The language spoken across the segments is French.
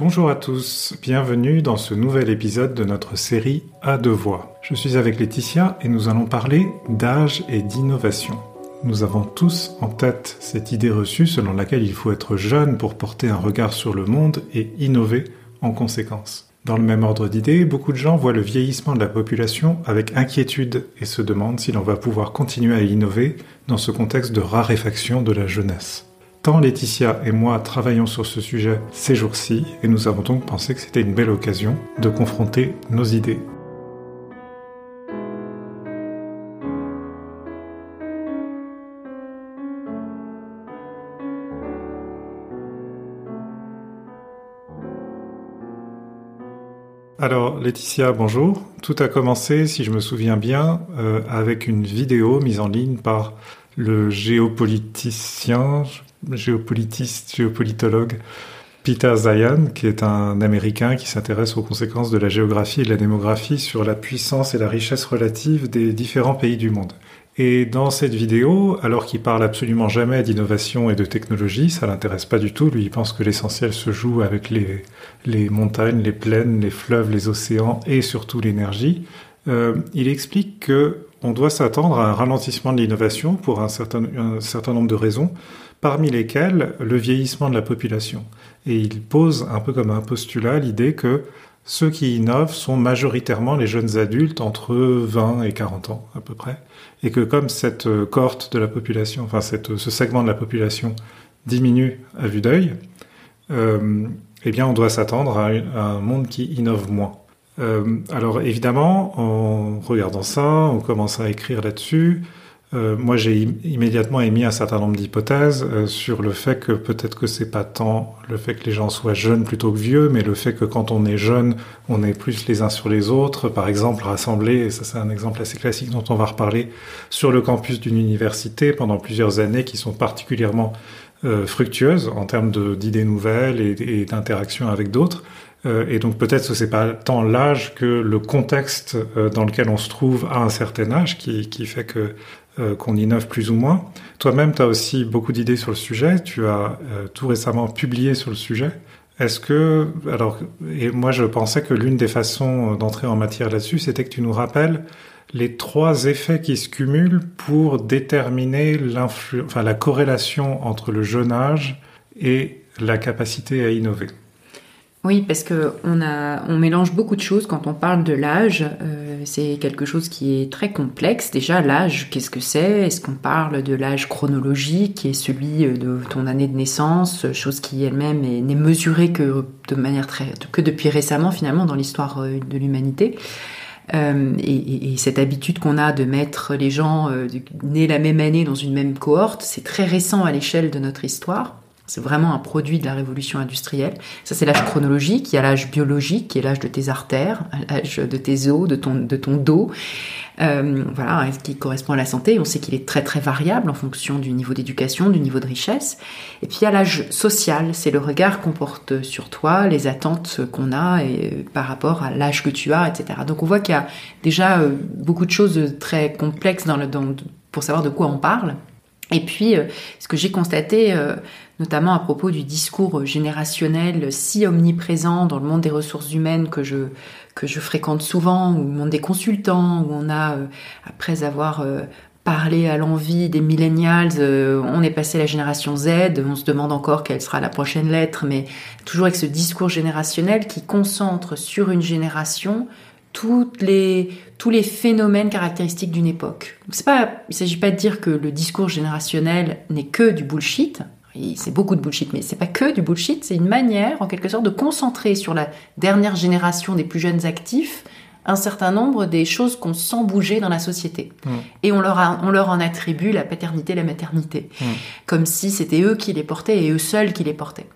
Bonjour à tous, bienvenue dans ce nouvel épisode de notre série À deux voix. Je suis avec Laetitia et nous allons parler d'âge et d'innovation. Nous avons tous en tête cette idée reçue selon laquelle il faut être jeune pour porter un regard sur le monde et innover en conséquence. Dans le même ordre d'idées, beaucoup de gens voient le vieillissement de la population avec inquiétude et se demandent si l'on va pouvoir continuer à innover dans ce contexte de raréfaction de la jeunesse. Tant Laetitia et moi travaillons sur ce sujet ces jours-ci et nous avons donc pensé que c'était une belle occasion de confronter nos idées. Alors Laetitia, bonjour. Tout a commencé, si je me souviens bien, euh, avec une vidéo mise en ligne par le géopoliticien, géopolitiste, géopolitologue Peter Zayan, qui est un Américain qui s'intéresse aux conséquences de la géographie et de la démographie sur la puissance et la richesse relative des différents pays du monde. Et dans cette vidéo, alors qu'il parle absolument jamais d'innovation et de technologie, ça l'intéresse pas du tout. Lui, il pense que l'essentiel se joue avec les, montagnes, les plaines, les fleuves, les océans et surtout l'énergie. Euh, il explique que on doit s'attendre à un ralentissement de l'innovation pour un certain nombre de raisons parmi lesquels le vieillissement de la population. Et il pose un peu comme un postulat l'idée que ceux qui innovent sont majoritairement les jeunes adultes entre 20 et 40 ans à peu près, et que comme cette cohorte de la population, enfin cette, ce segment de la population diminue à vue d'œil, euh, eh bien on doit s'attendre à, un monde qui innove moins. Euh, alors évidemment, en regardant ça, on commence à écrire là-dessus, euh, moi, j'ai immédiatement émis un certain nombre d'hypothèses euh, sur le fait que peut-être que c'est pas tant le fait que les gens soient jeunes plutôt que vieux, mais le fait que quand on est jeune, on est plus les uns sur les autres. Par exemple, rassemblés, et ça c'est un exemple assez classique dont on va reparler, sur le campus d'une université pendant plusieurs années qui sont particulièrement euh, fructueuses en termes d'idées nouvelles et, d'interactions avec d'autres. Et donc peut-être que c'est pas tant l'âge que le contexte dans lequel on se trouve à un certain âge qui fait que euh, qu'on innove plus ou moins. Toi-même, tu as aussi beaucoup d'idées sur le sujet. Tu as tout récemment publié sur le sujet. Est-ce que alors et moi je pensais que l'une des façons d'entrer en matière là-dessus, c'était que tu nous rappelles les trois effets qui se cumulent pour déterminer enfin, la corrélation entre le jeune âge et la capacité à innover. Oui, parce que on, a, on mélange beaucoup de choses quand on parle de l'âge. Euh, c'est quelque chose qui est très complexe. Déjà, l'âge, qu'est-ce que c'est? Est-ce qu'on parle de l'âge chronologique, qui est celui euh, de ton année de naissance, chose qui elle-même n'est mesurée que de manière très, que depuis récemment finalement dans l'histoire euh, de l'humanité et, cette habitude qu'on a de mettre les gens nés la même année dans une même cohorte, c'est très récent à l'échelle de notre histoire. C'est vraiment un produit de la révolution industrielle. Ça, c'est l'âge chronologique. Il y a l'âge biologique, qui est l'âge de tes artères, l'âge de tes os, de ton, de ton dos. Euh, voilà, qui correspond à la santé. On sait qu'il est très très variable en fonction du niveau d'éducation, du niveau de richesse. Et puis il y a l'âge social, c'est le regard qu'on porte sur toi, les attentes qu'on a et, par rapport à l'âge que tu as, etc. Donc on voit qu'il y a déjà euh, beaucoup de choses très complexes pour savoir de quoi on parle. Et puis, euh, ce que j'ai constaté, euh, notamment à propos du discours générationnel si omniprésent dans le monde des ressources humaines que je que je fréquente souvent, ou le monde des consultants, où on a, euh, après avoir parlé à l'envie des millennials, on est passé à la génération Z, on se demande encore quelle sera la prochaine lettre, mais toujours avec ce discours générationnel qui concentre sur une génération toutes les, tous les phénomènes caractéristiques d'une époque. C'est pas, il ne s'agit pas de dire que le discours générationnel n'est que du bullshit. C'est beaucoup de bullshit, mais c'est pas que du bullshit. C'est une manière, en quelque sorte, de concentrer sur la dernière génération des plus jeunes actifs un certain nombre des choses qu'on sent bouger dans la société. Mmh. Et on leur, on leur en attribue la paternité, la maternité. Mmh. Comme si c'était eux qui les portaient et eux seuls qui les portaient.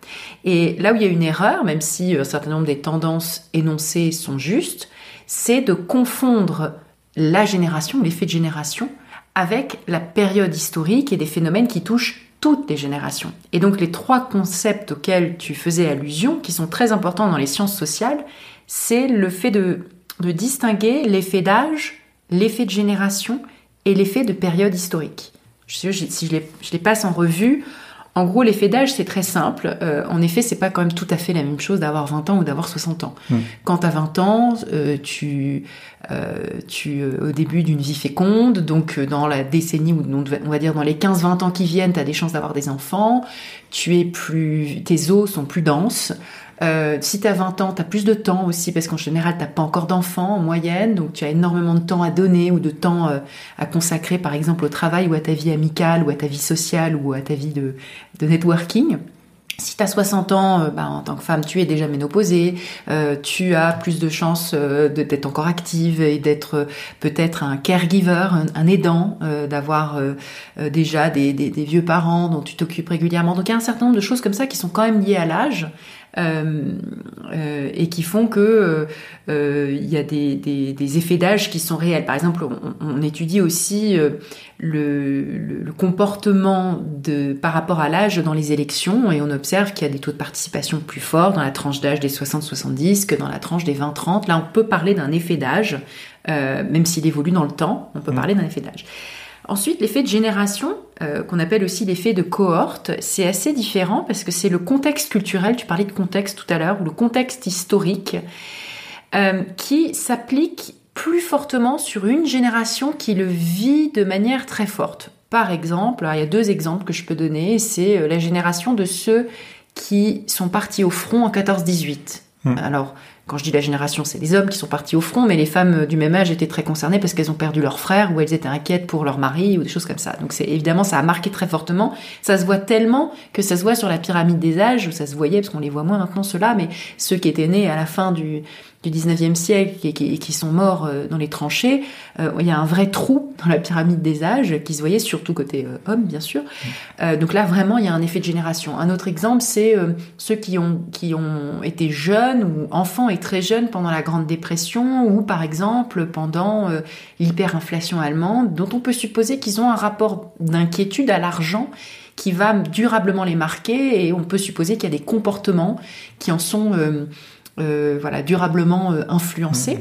Et là où il y a une erreur, même si un certain nombre des tendances énoncées sont justes, c'est de confondre la génération, l'effet de génération, avec la période historique et des phénomènes qui touchent toutes les générations. Et donc les trois concepts auxquels tu faisais allusion, qui sont très importants dans les sciences sociales, c'est le fait de, distinguer l'effet d'âge, l'effet de génération et l'effet de période historique. Si je les, passe en revue, En gros, l'effet d'âge, c'est très simple. Euh, en effet, c'est pas quand même tout à fait la même chose d'avoir 20 ans ou d'avoir 60 ans. Mm. Quand tu as 20 ans, euh, tu, euh, tu euh, au début d'une vie féconde, donc euh, dans la décennie ou on va dire dans les 15-20 ans qui viennent, tu as des chances d'avoir des enfants. Tu es plus, tes os sont plus denses. Euh, si tu as 20 ans, tu as plus de temps aussi, parce qu'en général, tu pas encore d'enfants en moyenne, donc tu as énormément de temps à donner ou de temps euh, à consacrer, par exemple, au travail ou à ta vie amicale ou à ta vie sociale ou à ta vie de, networking. Si tu as 60 ans, euh, bah, en tant que femme, tu es déjà ménopausée, tu as plus de chances d'être encore active et d'être peut-être un caregiver, un, un aidant, d'avoir déjà des- des vieux parents dont tu t'occupes régulièrement. Donc il y a un certain nombre de choses comme ça qui sont quand même liées à l'âge. Euh, euh, et qui font que euh, euh, il y a des, des- des effets d'âge qui sont réels. Par exemple, on, on étudie aussi le, le- le comportement de, par rapport à l'âge dans les élections et on observe qu'il y a des taux de participation plus forts dans la tranche d'âge des 60-70 que dans la tranche des 20-30. Là, on peut parler d'un effet d'âge, euh, même s'il évolue dans le temps, on peut Mm. parler d'un effet d'âge. Ensuite, l'effet de génération, euh, qu'on appelle aussi l'effet de cohorte, c'est assez différent parce que c'est le contexte culturel, tu parlais de contexte tout à l'heure, ou le contexte historique, euh, qui s'applique plus fortement sur une génération qui le vit de manière très forte. Par exemple, il y a deux exemples que je peux donner, c'est euh, la génération de ceux qui sont partis au front en 14-18. Hmm. Alors, quand je dis la génération, c'est les hommes qui sont partis au front, mais les femmes du même âge étaient très concernées parce qu'elles ont perdu leur frère ou elles étaient inquiètes pour leur mari ou des choses comme ça. Donc c'est évidemment ça a marqué très fortement. Ça se voit tellement que ça se voit sur la pyramide des âges, ça se voyait parce qu'on les voit moins maintenant ceux-là, mais ceux qui étaient nés à la fin du du 19e siècle et qui, qui sont morts euh, dans les tranchées, euh, il y a un vrai trou dans la pyramide des âges qui se voyait surtout côté euh, homme bien sûr. Euh, donc là vraiment il y a un effet de génération. Un autre exemple c'est euh, ceux qui ont qui ont été jeunes ou enfants et très jeunes pendant la Grande Dépression ou par exemple pendant euh, l'hyperinflation allemande, dont on peut supposer qu'ils ont un rapport d'inquiétude à l'argent qui va durablement les marquer et on peut supposer qu'il y a des comportements qui en sont voilà durablement euh, influencés.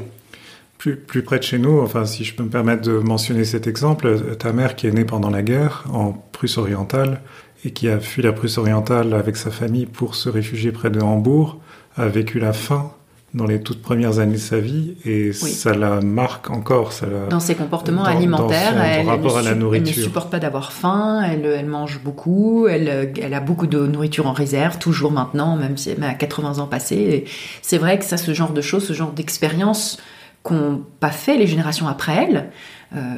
Plus, plus près de chez nous, enfin, si je peux me permettre de mentionner cet exemple, euh, ta mère qui est née pendant la guerre en Prusse orientale et qui a fui la Prusse orientale avec sa famille pour se réfugier près de Hambourg, a vécu la faim dans les toutes premières années de sa vie et ça la marque encore. Ça la... Dans ses comportements Dans- alimentaires, elle, rapport elle à la elle nourriture. ne supporte pas d'avoir faim, elle, elle mange beaucoup, elle, elle a beaucoup de nourriture en réserve, toujours maintenant, même si elle a 80 ans passés. C'est vrai que ça, ce genre de choses, ce genre d'expérience qu'ont pas fait les générations après elle, euh,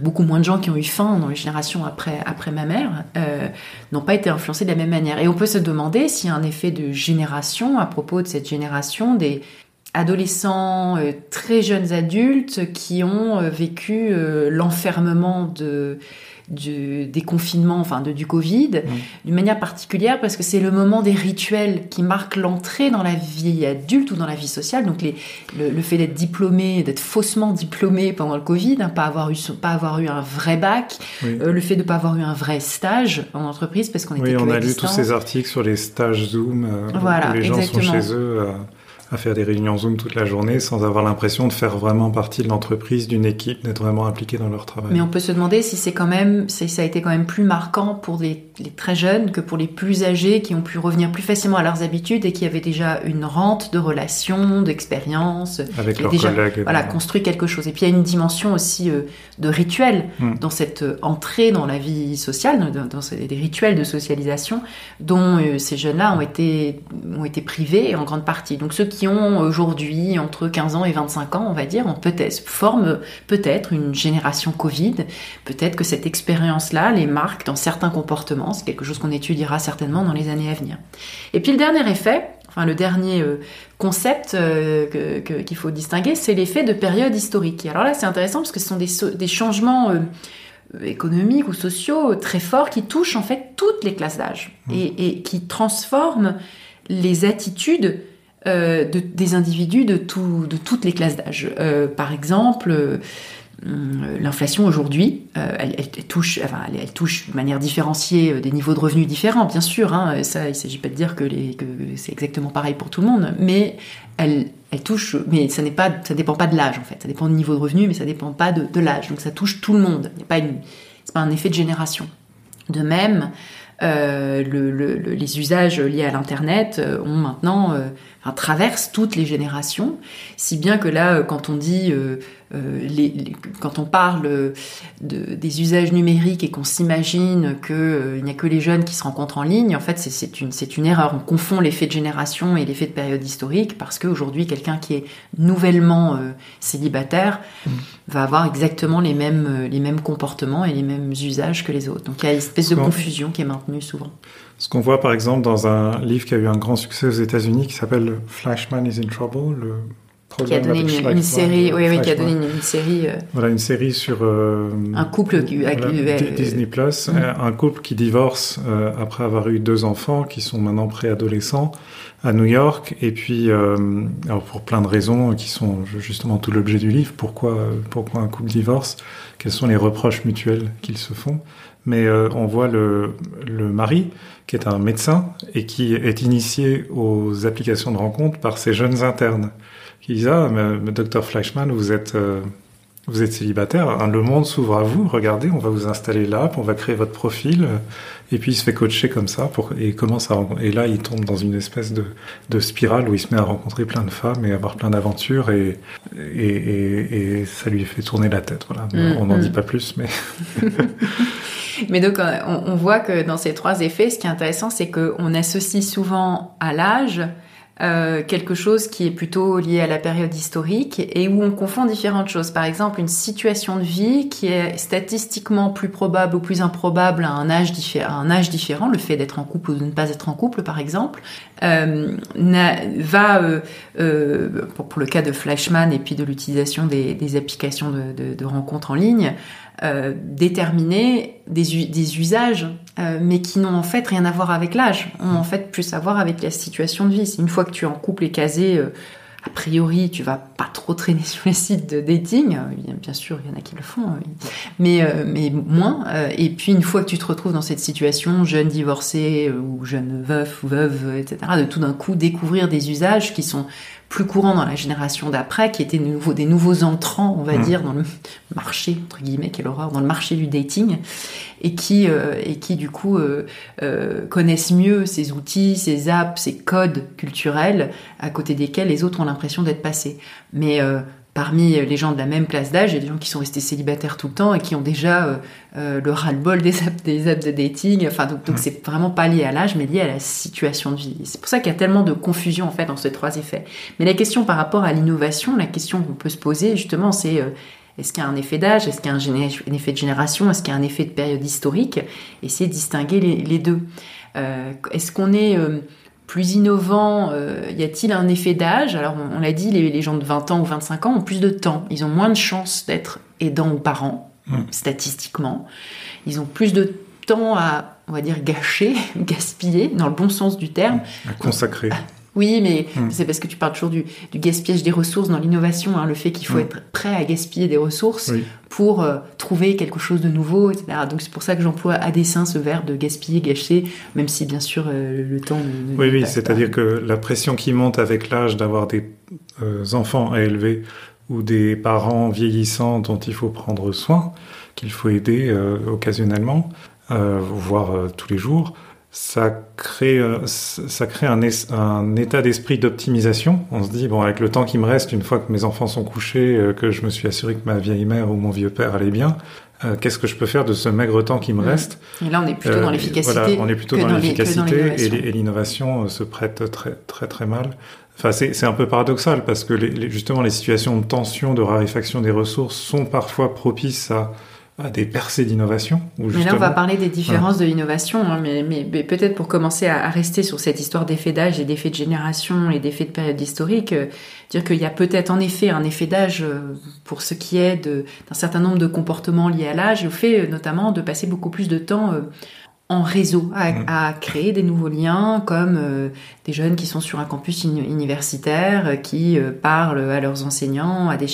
beaucoup moins de gens qui ont eu faim dans les générations après, après ma mère, euh, n'ont pas été influencés de la même manière. Et on peut se demander s'il y a un effet de génération à propos de cette génération des adolescents, euh, très jeunes adultes qui ont euh, vécu euh, l'enfermement de du, des confinements, enfin de, du Covid, d'une manière particulière parce que c'est le moment des rituels qui marquent l'entrée dans la vie adulte ou dans la vie sociale. Donc les, le, le fait d'être diplômé, d'être faussement diplômé pendant le Covid, hein, pas avoir eu pas avoir eu un vrai bac, Oui. euh, le fait de pas avoir eu un vrai stage en entreprise parce qu'on était Oui, que on a lu tous ces articles sur les stages Zoom euh, Voilà, où les gens exactement. sont chez eux à, à faire des réunions Zoom toute la journée sans avoir l'impression de faire vraiment partie de l'entreprise, d'une équipe, d'être vraiment impliqué dans leur travail. Mais on peut se demander si c'est quand même, si ça a été quand même plus marquant pour les, les très jeunes que pour les plus âgés qui ont pu revenir plus facilement à leurs habitudes et qui avaient déjà une rente de relations, d'expérience, Avec leurs déjà, collègues. voilà, construit quelque chose. Et puis il y a une dimension aussi euh, de rituel Mm. dans cette euh, entrée dans la vie sociale, dans, dans ces- des rituels de socialisation dont euh, ces jeunes-là ont été, ont été privés en grande partie. Donc ceux qui ont aujourd'hui entre 15 ans et 25 ans, on va dire, ont peut-être forment peut-être une génération Covid. Peut-être que cette expérience-là les marque dans certains comportements. C'est quelque chose qu'on étudiera certainement dans les années à venir. Et puis le dernier effet, enfin le dernier euh, concept euh, qu'il faut distinguer, c'est l'effet de période historique. Alors là, c'est intéressant parce que ce sont des, changements euh, économiques ou sociaux très forts qui touchent en fait toutes les classes d'âge et qui transforment les attitudes euh, de- des individus de, tout- de toutes les classes d'âge. Euh, par exemple, euh, l'inflation aujourd'hui, elle, touche, enfin, elle, touche de manière différenciée des niveaux de revenus différents, bien sûr. Hein, ça, il ne s'agit pas de dire que, que c'est exactement pareil pour tout le monde, mais elle, elle touche, mais ça n'est pas, ça dépend pas de l'âge en fait. Ça dépend du niveau de revenu, mais ça dépend pas de, de l'âge. Donc ça touche tout le monde. Il a pas pas un effet de génération. De même, les usages liés à l'internet ont maintenant traversent toutes les générations, si bien que là, quand on dit euh, les, quand on parle de, des usages numériques et qu'on s'imagine qu'il euh, n'y a que les jeunes qui se rencontrent en ligne, en fait, c'est une, une erreur. On confond l'effet de génération et l'effet de période historique parce qu'aujourd'hui, quelqu'un qui est nouvellement euh, célibataire mm. va avoir exactement les mêmes, les mêmes comportements et les mêmes usages que les autres. Donc il y a une espèce de confusion qui est maintenue souvent. Ce qu'on voit par exemple dans un livre qui a eu un grand succès aux États-Unis qui s'appelle Flashman is in Trouble, le qui a donné une, série, oui, oui, qui a donné une, série. Voilà, une série sur euh, un couple qui, Disney Plus, mm. un couple qui divorce euh, après avoir eu deux enfants qui sont maintenant préadolescents à New York, et puis euh, alors pour plein de raisons qui sont justement tout l'objet du livre. Pourquoi, pourquoi un couple divorce Quels sont les reproches mutuels qu'ils se font Mais on voit le, le mari qui est un médecin et qui est initié aux applications de rencontre par ses jeunes internes qui disent ah mais, docteur Fleischmann vous êtes euh, vous êtes célibataire, hein, le monde s'ouvre à vous. Regardez, on va vous installer là, on va créer votre profil, euh, et puis il se fait coacher comme ça pour et commence à et là il tombe dans une espèce de, de spirale où il se met à rencontrer plein de femmes et avoir plein d'aventures et et, et, et ça lui fait tourner la tête. Voilà, mm, on n'en dit mm. pas plus, mais. mais donc on, on, voit que dans ces trois effets, ce qui est intéressant, c'est qu'on associe souvent à l'âge euh, quelque chose qui est plutôt lié à la période historique et où on confond différentes choses. Par exemple, une situation de vie qui est statistiquement plus probable ou plus improbable à un âge, un âge différent, le fait d'être en couple ou de ne pas être en couple, par exemple, euh, va, euh, euh pour, pour, le cas de Flashman et puis de l'utilisation des, des, applications de, de, de rencontres en ligne, euh, déterminer des, usages, euh, mais qui n'ont en fait rien à voir avec l'âge, ont en fait plus à voir avec la situation de vie. Une fois que tu es en couple et casé, euh, a priori, tu vas pas trop traîner sur les sites de dating. Bien sûr, il y en a qui le font, hein, mais, mais moins. Et puis, une fois que tu te retrouves dans cette situation, jeune divorcé ou jeune veuf ou veuve, etc., de tout d'un coup découvrir des usages qui sont plus courant dans la génération d'après, qui étaient nouveau, des nouveaux entrants, on va mmh. dire, dans le marché, entre guillemets, quelle horreur, dans le marché du dating, et qui, euh, et qui du coup euh, euh, connaissent mieux ces outils, ces apps, ces codes culturels, à côté desquels les autres ont l'impression d'être passés. Mais parmi les gens de la même classe d'âge, il y a des gens qui sont restés célibataires tout le temps et qui ont déjà euh, euh, le ras-le-bol des apps, des apps de dating. Enfin, donc, donc c'est vraiment pas lié à l'âge, mais lié à la situation de vie. C'est pour ça qu'il y a tellement de confusion en fait dans ces trois effets. Mais la question par rapport à l'innovation, la question qu'on peut se poser justement, c'est euh, est-ce qu'il y a un effet d'âge Est-ce qu'il y a un, effet de génération Est-ce qu'il y a un effet de période historique? Essayer de distinguer les, les deux. Est-ce qu'on est plus innovant euh, Y a-t-il un effet d'âge? Alors, on, l'a dit, les, gens de 20 ans ou 25 ans ont plus de temps. Ils ont moins de chances d'être aidants ou parents, mmh. statistiquement. Ils ont plus de temps à, on va dire, gâcher, gaspiller, dans le bon sens du terme. À consacrer. Oui, mais hmm. c'est parce que tu parles toujours du, gaspillage des ressources dans l'innovation, hein, le fait qu'il faut hmm. être prêt à gaspiller des ressources pour euh, trouver quelque chose de nouveau, etc. Donc c'est pour ça que j'emploie à dessein ce verbe de gaspiller, gâcher, même si bien sûr euh, le temps ne... oui, oui, c'est-à-dire que la pression qui monte avec l'âge d'avoir des euh, enfants à élever ou des parents vieillissants dont il faut prendre soin, qu'il faut aider occasionnellement, voire tous les jours, ça crée, euh, ça crée un, un état d'esprit d'optimisation. On se dit, bon, avec le temps qui me reste, une fois que mes enfants sont couchés, euh, que je me suis assuré que ma vieille mère ou mon vieux père allait bien, euh, qu'est-ce que je peux faire de ce maigre temps qui me mmh. reste? Et là, on est plutôt dans l'efficacité. Voilà, on est plutôt dans l'efficacité et l'innovation se prête très, très, très mal. Enfin, c'est un peu paradoxal parce que les, justement, les situations de tension, de raréfaction des ressources sont parfois propices à à des percées d'innovation. Mais là, on va parler des différences de l'innovation, hein, mais, mais, peut-être pour commencer à, rester sur cette histoire d'effet d'âge et d'effet de génération et d'effet de période historique, euh, dire qu'il y a peut-être en effet un effet d'âge euh, pour ce qui est d'un certain nombre de comportements liés à l'âge, au fait euh, notamment de passer beaucoup plus de temps en réseau, mm. à, créer des nouveaux liens, comme euh, des jeunes qui sont sur un campus universitaire, euh, qui euh, parlent à leurs enseignants, à des,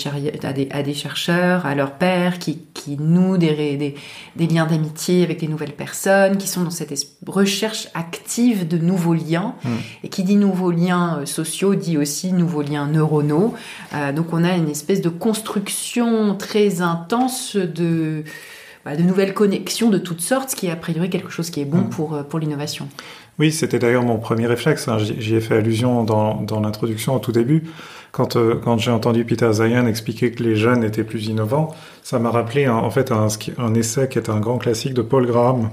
à des, à des chercheurs, à leurs pères, qui, qui nouent des, des, des liens d'amitié avec des nouvelles personnes, qui sont dans cette recherche active de nouveaux liens. Mm. Et qui dit nouveaux liens sociaux dit aussi nouveaux liens neuronaux. donc on a une espèce de construction très intense de bah, de nouvelles connexions de toutes sortes, ce qui est a priori quelque chose qui est bon mm. pour, pour l'innovation. Oui, c'était d'ailleurs mon premier réflexe. Hein. J'y ai fait allusion dans, dans l'introduction au tout début. Quand, euh, quand j'ai entendu Peter Zayan expliquer que les jeunes étaient plus innovants, ça m'a rappelé en fait un, un, essai qui est un grand classique de Paul Graham,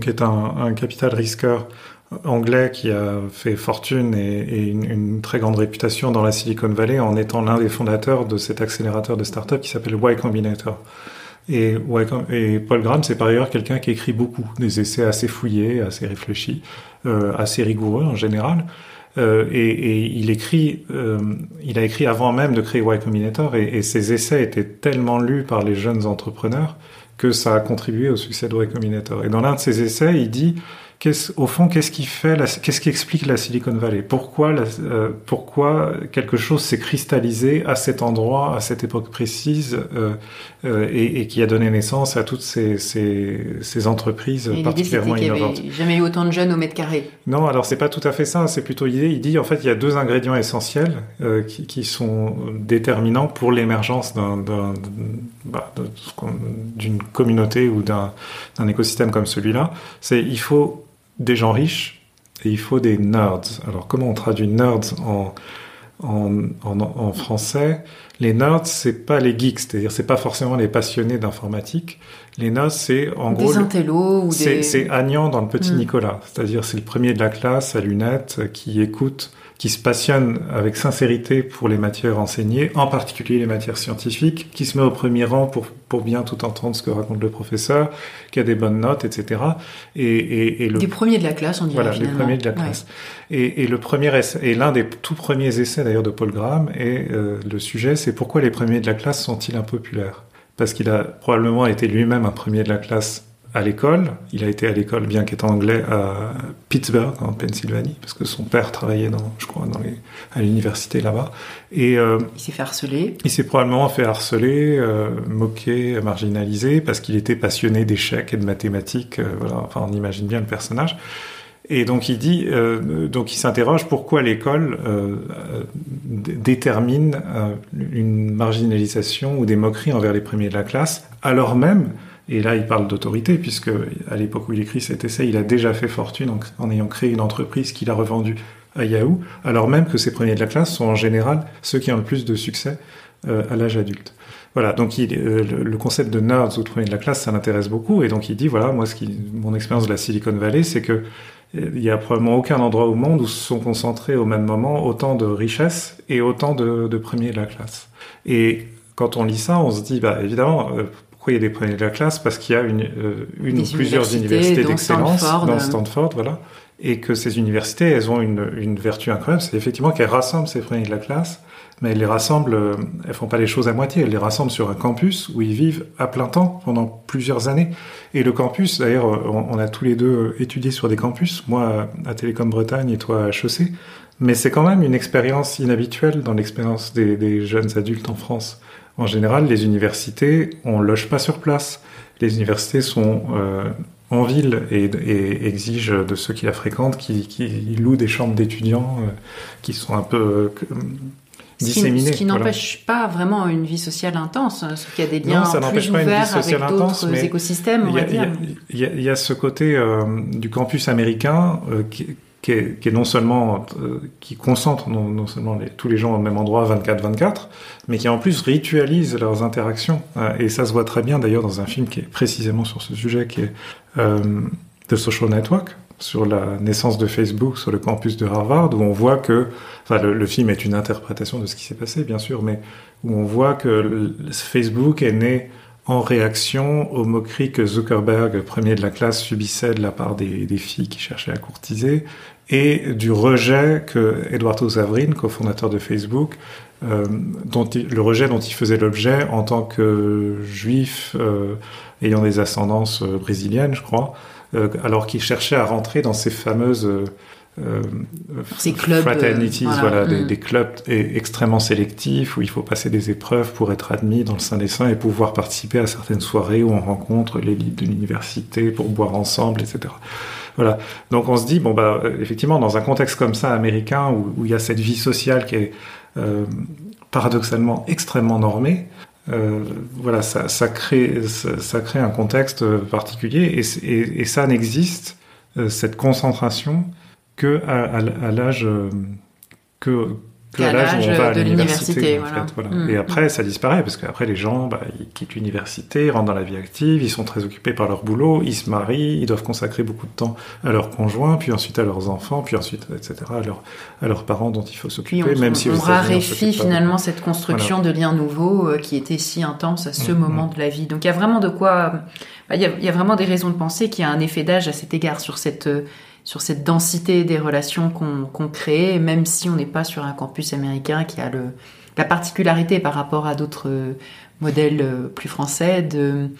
qui est un, un capital risqueur anglais qui a fait fortune et, et une, une, très grande réputation dans la Silicon Valley en étant l'un des fondateurs de cet accélérateur de start-up qui s'appelle Y Combinator. Et, et Paul Graham, c'est par ailleurs quelqu'un qui écrit beaucoup, des essais assez fouillés, assez réfléchis, euh, assez rigoureux en général. Euh, et, et, il écrit, euh, il a écrit avant même de créer Y Combinator, et, et, ses essais étaient tellement lus par les jeunes entrepreneurs que ça a contribué au succès de Y Combinator. Et dans l'un de ses essais, il dit au fond, qu'est-ce qui fait, qu'est-ce qui explique la Silicon Valley? Pourquoi, euh, pourquoi quelque chose s'est cristallisé à cet endroit, à cette époque précise, euh, euh, et, et, qui a donné naissance à toutes ces, ces, ces entreprises et particulièrement innovantes. Il n'y avait jamais eu autant de jeunes au mètre carré. Non, alors c'est pas tout à fait ça. C'est plutôt l'idée. Il dit en fait, il y a deux ingrédients essentiels qui, qui, sont déterminants pour l'émergence d'un, bah, d'une communauté ou d'un, d'un écosystème comme celui-là. C'est il faut des gens riches et il faut des nerds. Alors comment on traduit nerds en, en, en, en français? Les nerds, c'est pas les geeks, c'est-à-dire c'est pas forcément les passionnés d'informatique. Les nerds, c'est en des gros... Intellos, ou c'est, des... c'est Agnan dans le Petit mm. Nicolas, c'est-à-dire c'est le premier de la classe à lunettes qui écoute qui se passionne avec sincérité pour les matières enseignées, en particulier les matières scientifiques, qui se met au premier rang pour, pour bien tout entendre ce que raconte le professeur, qui a des bonnes notes, etc. Et, et, et le... Des premiers de la classe, on dirait Voilà, finalement. des premiers de la classe. Ouais. Et, et, le premier et l'un des tout premiers essais d'ailleurs de Paul Graham, et euh, le sujet, c'est pourquoi les premiers de la classe sont-ils impopulaires? Parce qu'il a probablement été lui-même un premier de la classe à l'école. Il a été à l'école, bien qu'étant anglais, à Pittsburgh, en Pennsylvanie, parce que son père travaillait, dans, je crois, dans les, à l'université là-bas. Et euh, il s'est fait harceler. Il s'est probablement fait harceler, euh, moquer, marginaliser, parce qu'il était passionné d'échecs et de mathématiques. Euh, voilà, enfin, on imagine bien le personnage. Et donc il dit, euh, donc il s'interroge pourquoi l'école euh, détermine euh, une marginalisation ou des moqueries envers les premiers de la classe, alors même et là, il parle d'autorité, puisque à l'époque où il écrit cet essai, il a déjà fait fortune en, ayant créé une entreprise qu'il a revendue à Yahoo, alors même que ses premiers de la classe sont en général ceux qui ont le plus de succès euh, à l'âge adulte. Voilà, donc euh, le, concept de nerds ou premiers de la classe, ça l'intéresse beaucoup, et donc il dit, voilà, moi, mon expérience de la Silicon Valley, c'est que euh, il y a probablement aucun endroit au monde où se sont concentrés au même moment autant de richesses et autant de, premiers de la classe. Et quand on lit ça, on se dit, bah évidemment, pourquoi il y a des premiers de la classe? Parce qu'il y a une, euh, une ou plusieurs universités d'excellence dans Stanford, voilà, et que ces universités, elles ont une, une vertu incroyable, c'est effectivement qu'elles rassemblent ces premiers de la classe, mais elles les rassemblent, euh, elles font pas les choses à moitié, elles les rassemblent sur un campus où ils vivent à plein temps pendant plusieurs années. Et le campus, d'ailleurs, on, on a tous les deux étudié sur des campus, moi à Télécom Bretagne et toi à HEC, mais c'est quand même une expérience inhabituelle dans l'expérience des, des jeunes adultes en France. En général, les universités, on loge pas sur place. Les universités sont euh, en ville et, et, exigent de ceux qui la fréquentent qui, qui louent des chambres d'étudiants euh, qui sont un peu euh, disséminés. Ce qui, qui n'empêche voilà. pas vraiment une vie sociale intense, hein, sauf qu'il y a des liens non, plus ouverts avec d'autres écosystèmes. Il y, y, a ce côté euh, du campus américain qui, qui est, non seulement euh, qui concentre non, seulement tous les gens au même endroit 24-24, mais qui en plus ritualise leurs interactions. Euh, et ça se voit très bien d'ailleurs dans un film qui est précisément sur ce sujet, qui est euh, The Social Network, sur la naissance de Facebook sur le campus de Harvard, où on voit que, enfin le, film est une interprétation de ce qui s'est passé bien sûr, mais où on voit que Facebook est né en réaction aux moqueries que Zuckerberg, premier de la classe, subissait de la part des filles qui cherchaient à courtiser, et du rejet que Eduardo Zavrin, cofondateur de Facebook, euh, dont il, le rejet dont il faisait l'objet en tant que juif euh, ayant des ascendances euh, brésiliennes, je crois, euh, alors qu'il cherchait à rentrer dans ces fameuses euh, ces clubs, fraternities, voilà, voilà des, des, clubs extrêmement sélectifs où il faut passer des épreuves pour être admis dans le sein des saints et pouvoir participer à certaines soirées où on rencontre l'élite de l'université pour boire ensemble, etc. Voilà. Donc on se dit bon bah effectivement dans un contexte comme ça américain où, il y a cette vie sociale qui est euh, paradoxalement extrêmement normée, voilà, ça, crée, ça, crée un contexte particulier et, ça n'existe cette concentration que à l'âge que à l'âge de l'université. Voilà. Mm. Et après, ça disparaît, parce qu'après, les gens, bah, ils quittent l'université, rentrent dans la vie active, ils sont très occupés par leur boulot, ils se marient, ils doivent consacrer beaucoup de temps à leurs conjoints, puis ensuite à leurs enfants, puis ensuite, etc., à, leurs, à leurs parents dont il faut s'occuper, même si on raréfie finalement cette construction de liens nouveaux euh, qui était si intense à ce mm, moment mm. de la vie. Donc il y a vraiment de quoi... Bah, il y, a, il y a vraiment des raisons de penser qu'il y a un effet d'âge à cet égard sur cette euh, sur cette densité des relations qu'on crée, même si on n'est pas sur un campus américain qui a le, la particularité par rapport à d'autres modèles euh, plus français de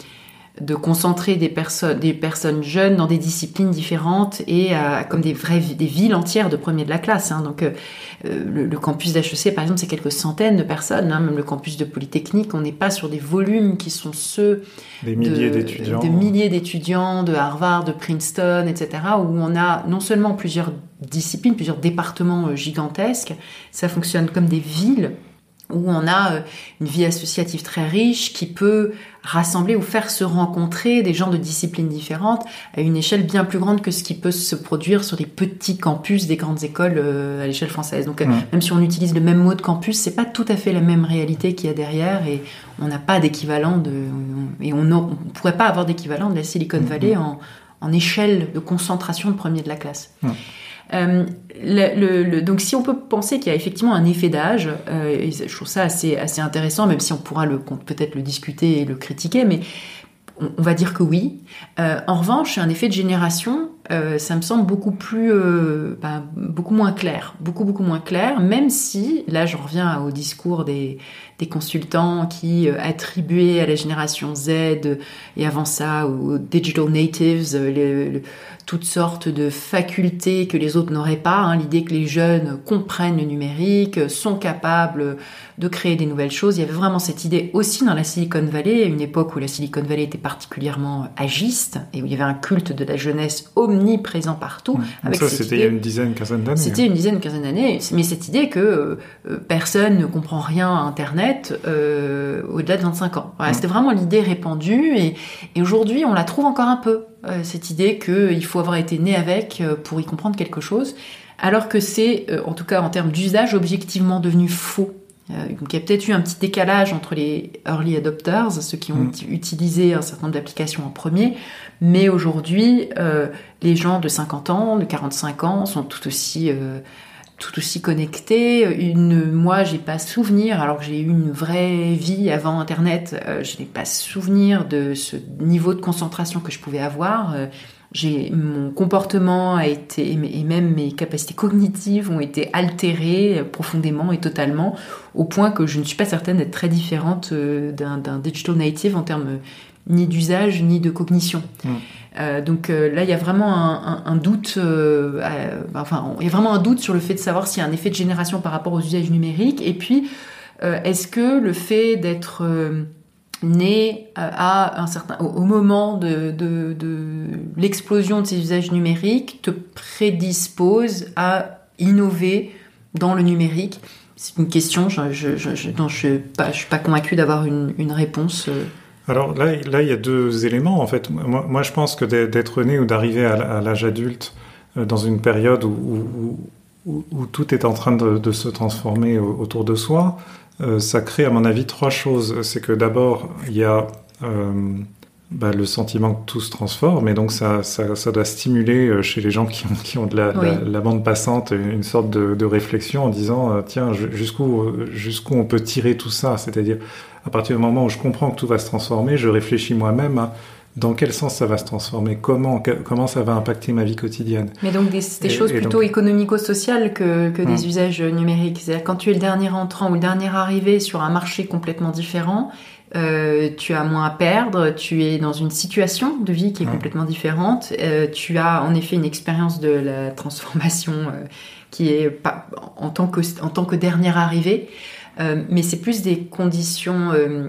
de concentrer des personnes, des personnes jeunes dans des disciplines différentes et euh, comme des vraies des villes entières de premier de la classe. Hein. Donc euh, euh, le, campus d'HEC, par exemple, c'est quelques centaines de personnes. Hein. Même le campus de Polytechnique, on n'est pas sur des volumes qui sont ceux des milliers d'étudiants, de milliers d'étudiants de Harvard, de Princeton, etc. Où on a non seulement plusieurs disciplines, plusieurs départements gigantesques. Ça fonctionne comme des villes où on a une vie associative très riche qui peut rassembler ou faire se rencontrer des gens de disciplines différentes à une échelle bien plus grande que ce qui peut se produire sur des petits campus des grandes écoles euh, à l'échelle française. Donc euh, même si on utilise le même mot de campus, c'est pas tout à fait la même réalité qu'il y a derrière et on n'a pas d'équivalent de et on ne pourrait pas avoir d'équivalent de la Silicon Valley en, en échelle de concentration de premier de la classe. Euh, donc si on peut penser qu'il y a effectivement un effet d'âge, euh, je trouve ça assez, intéressant, même si on pourra peut-être le discuter et le critiquer, mais on, va dire que oui. Euh, en revanche, un effet de génération, ça me semble beaucoup plus, ben, beaucoup moins clair, beaucoup beaucoup moins clair, même si là je reviens au discours des, des consultants qui attribuaient à la génération Z et avant ça aux digital natives le, toutes sortes de facultés que les autres n'auraient pas. Hein. L'idée que les jeunes comprennent le numérique, sont capables de créer des nouvelles choses. Il y avait vraiment cette idée aussi dans la Silicon Valley, une époque où la Silicon Valley était particulièrement agiste et où il y avait un culte de la jeunesse omniprésent partout. Avec ça, c'était il y a une dizaine, quinzaine d'années. C'était hein. une dizaine, quinzaine d'années. Mais cette idée que euh, personne ne comprend rien à Internet euh, au-delà de 25 ans. C'était vraiment l'idée répandue et, et aujourd'hui, on la trouve encore un peu. Euh, cette idée qu'il faut avoir été né avec euh, pour y comprendre quelque chose, alors que c'est, euh, en tout cas en termes d'usage, objectivement devenu faux. donc il y a peut-être eu un petit décalage entre les early adopters, ceux qui ont mm. utilisé un certain nombre d'applications en premier, mais aujourd'hui, les gens de 50 ans, de 45 ans sont tout aussi tout aussi connecté. Une, moi, j'ai pas souvenir, alors que j'ai eu une vraie vie avant Internet, euh, je n'ai pas souvenir de ce niveau de concentration que je pouvais avoir. Euh, mon comportement a été et même mes capacités cognitives ont été altérées euh, profondément et totalement au point que je ne suis pas certaine d'être très différente d'un digital native en termes ni d'usage ni de cognition. Mm. Euh, donc euh, là, il y a vraiment un, doute, euh, enfin, il y a vraiment un doute sur le fait de savoir s'il y a un effet de génération par rapport aux usages numériques. Et puis, est-ce que le fait d'être né à un certain, au, moment de, l'explosion de ces usages numériques te prédispose à innover dans le numérique? C'est une question dont je ne suis pas convaincue d'avoir une réponse. Alors là, là, il y a deux éléments en fait. Moi, moi je pense que d'être né ou d'arriver à l'âge adulte euh, dans une période où, où, où, tout est en train de, de se transformer autour de soi, euh, ça crée à mon avis trois choses. C'est que d'abord, il y a euh, bah, le sentiment que tout se transforme, et donc ça, ça, ça doit stimuler chez les gens qui ont, qui ont de la, la, bande passante une sorte de, de réflexion en disant tiens jusqu'où jusqu'où on peut tirer tout ça, c'est-à-dire à partir du moment où je comprends que tout va se transformer, je réfléchis moi-même à dans quel sens ça va se transformer, comment, comment ça va impacter ma vie quotidienne. Mais donc des, des choses plutôt économico-sociales que, que des hum. usages numériques. C'est-à-dire quand tu es le dernier entrant ou le dernier arrivé sur un marché complètement différent, euh, tu as moins à perdre, tu es dans une situation de vie qui est hum. complètement différente, euh, tu as en effet une expérience de la transformation euh, qui est pas, en, tant que, en tant que dernier arrivé. Euh, mais c'est plus des conditions euh,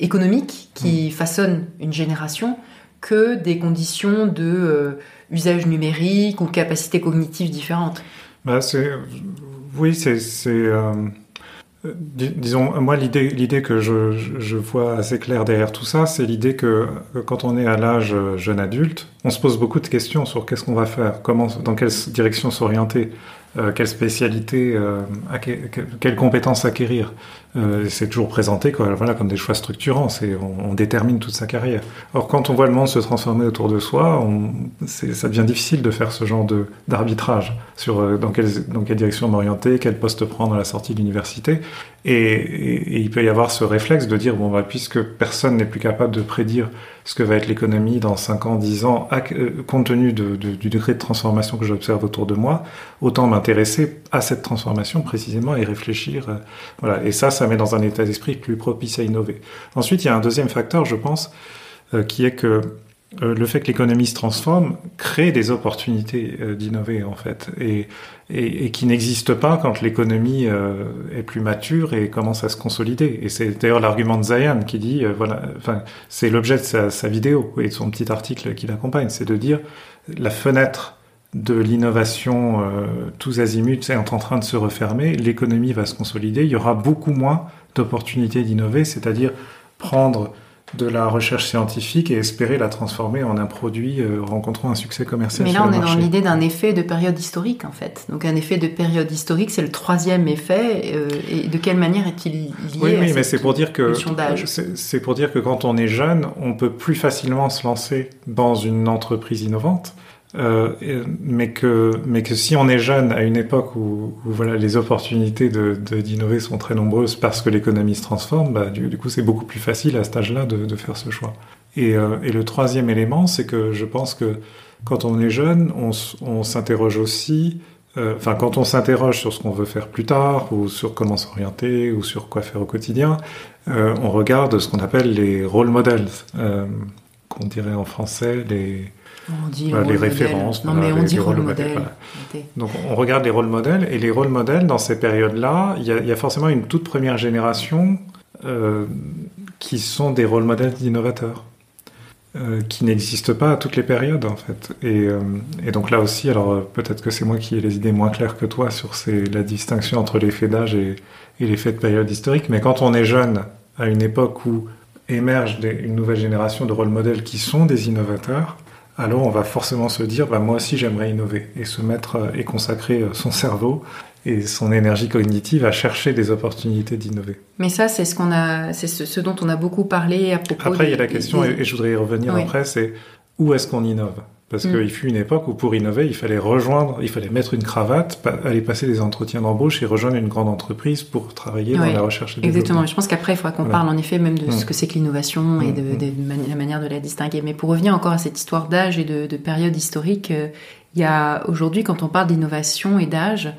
économiques qui mm. façonnent une génération que des conditions de euh, usage numérique ou capacités cognitives différentes. Bah, oui, c'est disons, moi, l'idée, l'idée que je, je, vois assez claire derrière tout ça, c'est l'idée que, quand on est à l'âge jeune adulte, on se pose beaucoup de questions sur qu'est-ce qu'on va faire, comment, dans quelle direction s'orienter. Euh, quelle spécialité, euh, quelles compétences acquérir. Euh, c'est toujours présenté quoi, voilà, comme des choix structurants. On, détermine toute sa carrière. Or, quand on voit le monde se transformer autour de soi, ça devient difficile de faire ce genre d'arbitrage sur euh, dans, quelle, dans quelle direction m'orienter, quel poste prendre à la sortie de l'université. Et, il peut y avoir ce réflexe de dire bon, bah, puisque personne n'est plus capable de prédire ce que va être l'économie dans 5 ans, 10 ans, euh, compte tenu du degré de transformation que j'observe autour de moi, autant m'intéresser à cette transformation précisément et réfléchir. Euh, voilà. Et ça, ça met dans un état d'esprit plus propice à innover. Ensuite, il y a un deuxième facteur, je pense, euh, qui est que euh, le fait que l'économie se transforme crée des opportunités euh, d'innover en fait. Et, qui n'existent pas quand l'économie euh, est plus mature et commence à se consolider. Et c'est d'ailleurs l'argument de Zayan qui dit voilà enfin c'est l'objet de sa, sa, vidéo et de son petit article qui l'accompagne. C'est de dire la fenêtre de l'innovation tous azimuts est en train de se refermer l'économie va se consolider il y aura beaucoup moins d'opportunités d'innover c'est-à-dire prendre de la recherche scientifique et espérer la transformer en un produit euh, rencontrant un succès commercial. Mais là, on est dans l'idée d'un effet de période historique, en fait. Donc, un effet de période historique, c'est le troisième effet. Euh, et de quelle manière est-il lié Oui, oui mais c'est pour dire que c'est pour dire que quand on est jeune, on peut plus facilement se lancer dans une entreprise innovante euh, mais que mais que si on est jeune à une époque où, voilà les opportunités de d'innover sont très nombreuses parce que l'économie se transforme, bah, du, coup c'est beaucoup plus facile à cet âge-là de, de, faire ce choix. Et, euh, et le troisième élément, c'est que je pense que quand on est jeune, on, on s'interroge aussi. Euh, enfin, quand on s'interroge sur ce qu'on veut faire plus tard, ou sur comment s'orienter, ou sur quoi faire au quotidien, on regarde ce qu'on appelle les role models, euh, qu'on dirait en français les on dit voilà, les références. Non, mais on les, dit les rôle modèles. modèle. Voilà. Donc on regarde les rôles modèles et les rôles modèles dans ces périodes-là, il y, y, a forcément une toute première génération euh, qui sont des rôles modèles d'innovateurs. Euh, qui n'existent pas à toutes les périodes en fait. Et, euh, et donc là aussi, alors peut-être que c'est moi qui ai les idées moins claires que toi sur ces, la distinction entre l'effet d'âge et, et l'effet de période historique, mais quand on est jeune, à une époque où émerge des, une nouvelle génération de rôles modèles qui sont des innovateurs, alors on va forcément se dire bah, moi aussi j'aimerais innover et se mettre euh, et consacrer son cerveau et son énergie cognitive à chercher des opportunités d'innover. Mais ça, c'est ce qu'on a, c'est ce, ce, dont on a beaucoup parlé à propos. Après, des, il y a la question, des... et je voudrais y revenir oui. après, c'est où est-ce qu'on innove? Parce mm. qu'il fut une époque où pour innover, il fallait rejoindre, il fallait mettre une cravate, aller passer des entretiens d'embauche et rejoindre une grande entreprise pour travailler oui. dans la recherche et Exactement. Je pense qu'après, il faudra qu'on voilà. parle en effet même de mm. ce que c'est que l'innovation mm. et de, de, de, la manière de la distinguer. Mais pour revenir encore à cette histoire d'âge et de, période historique, euh, il y a aujourd'hui, quand on parle d'innovation et d'âge,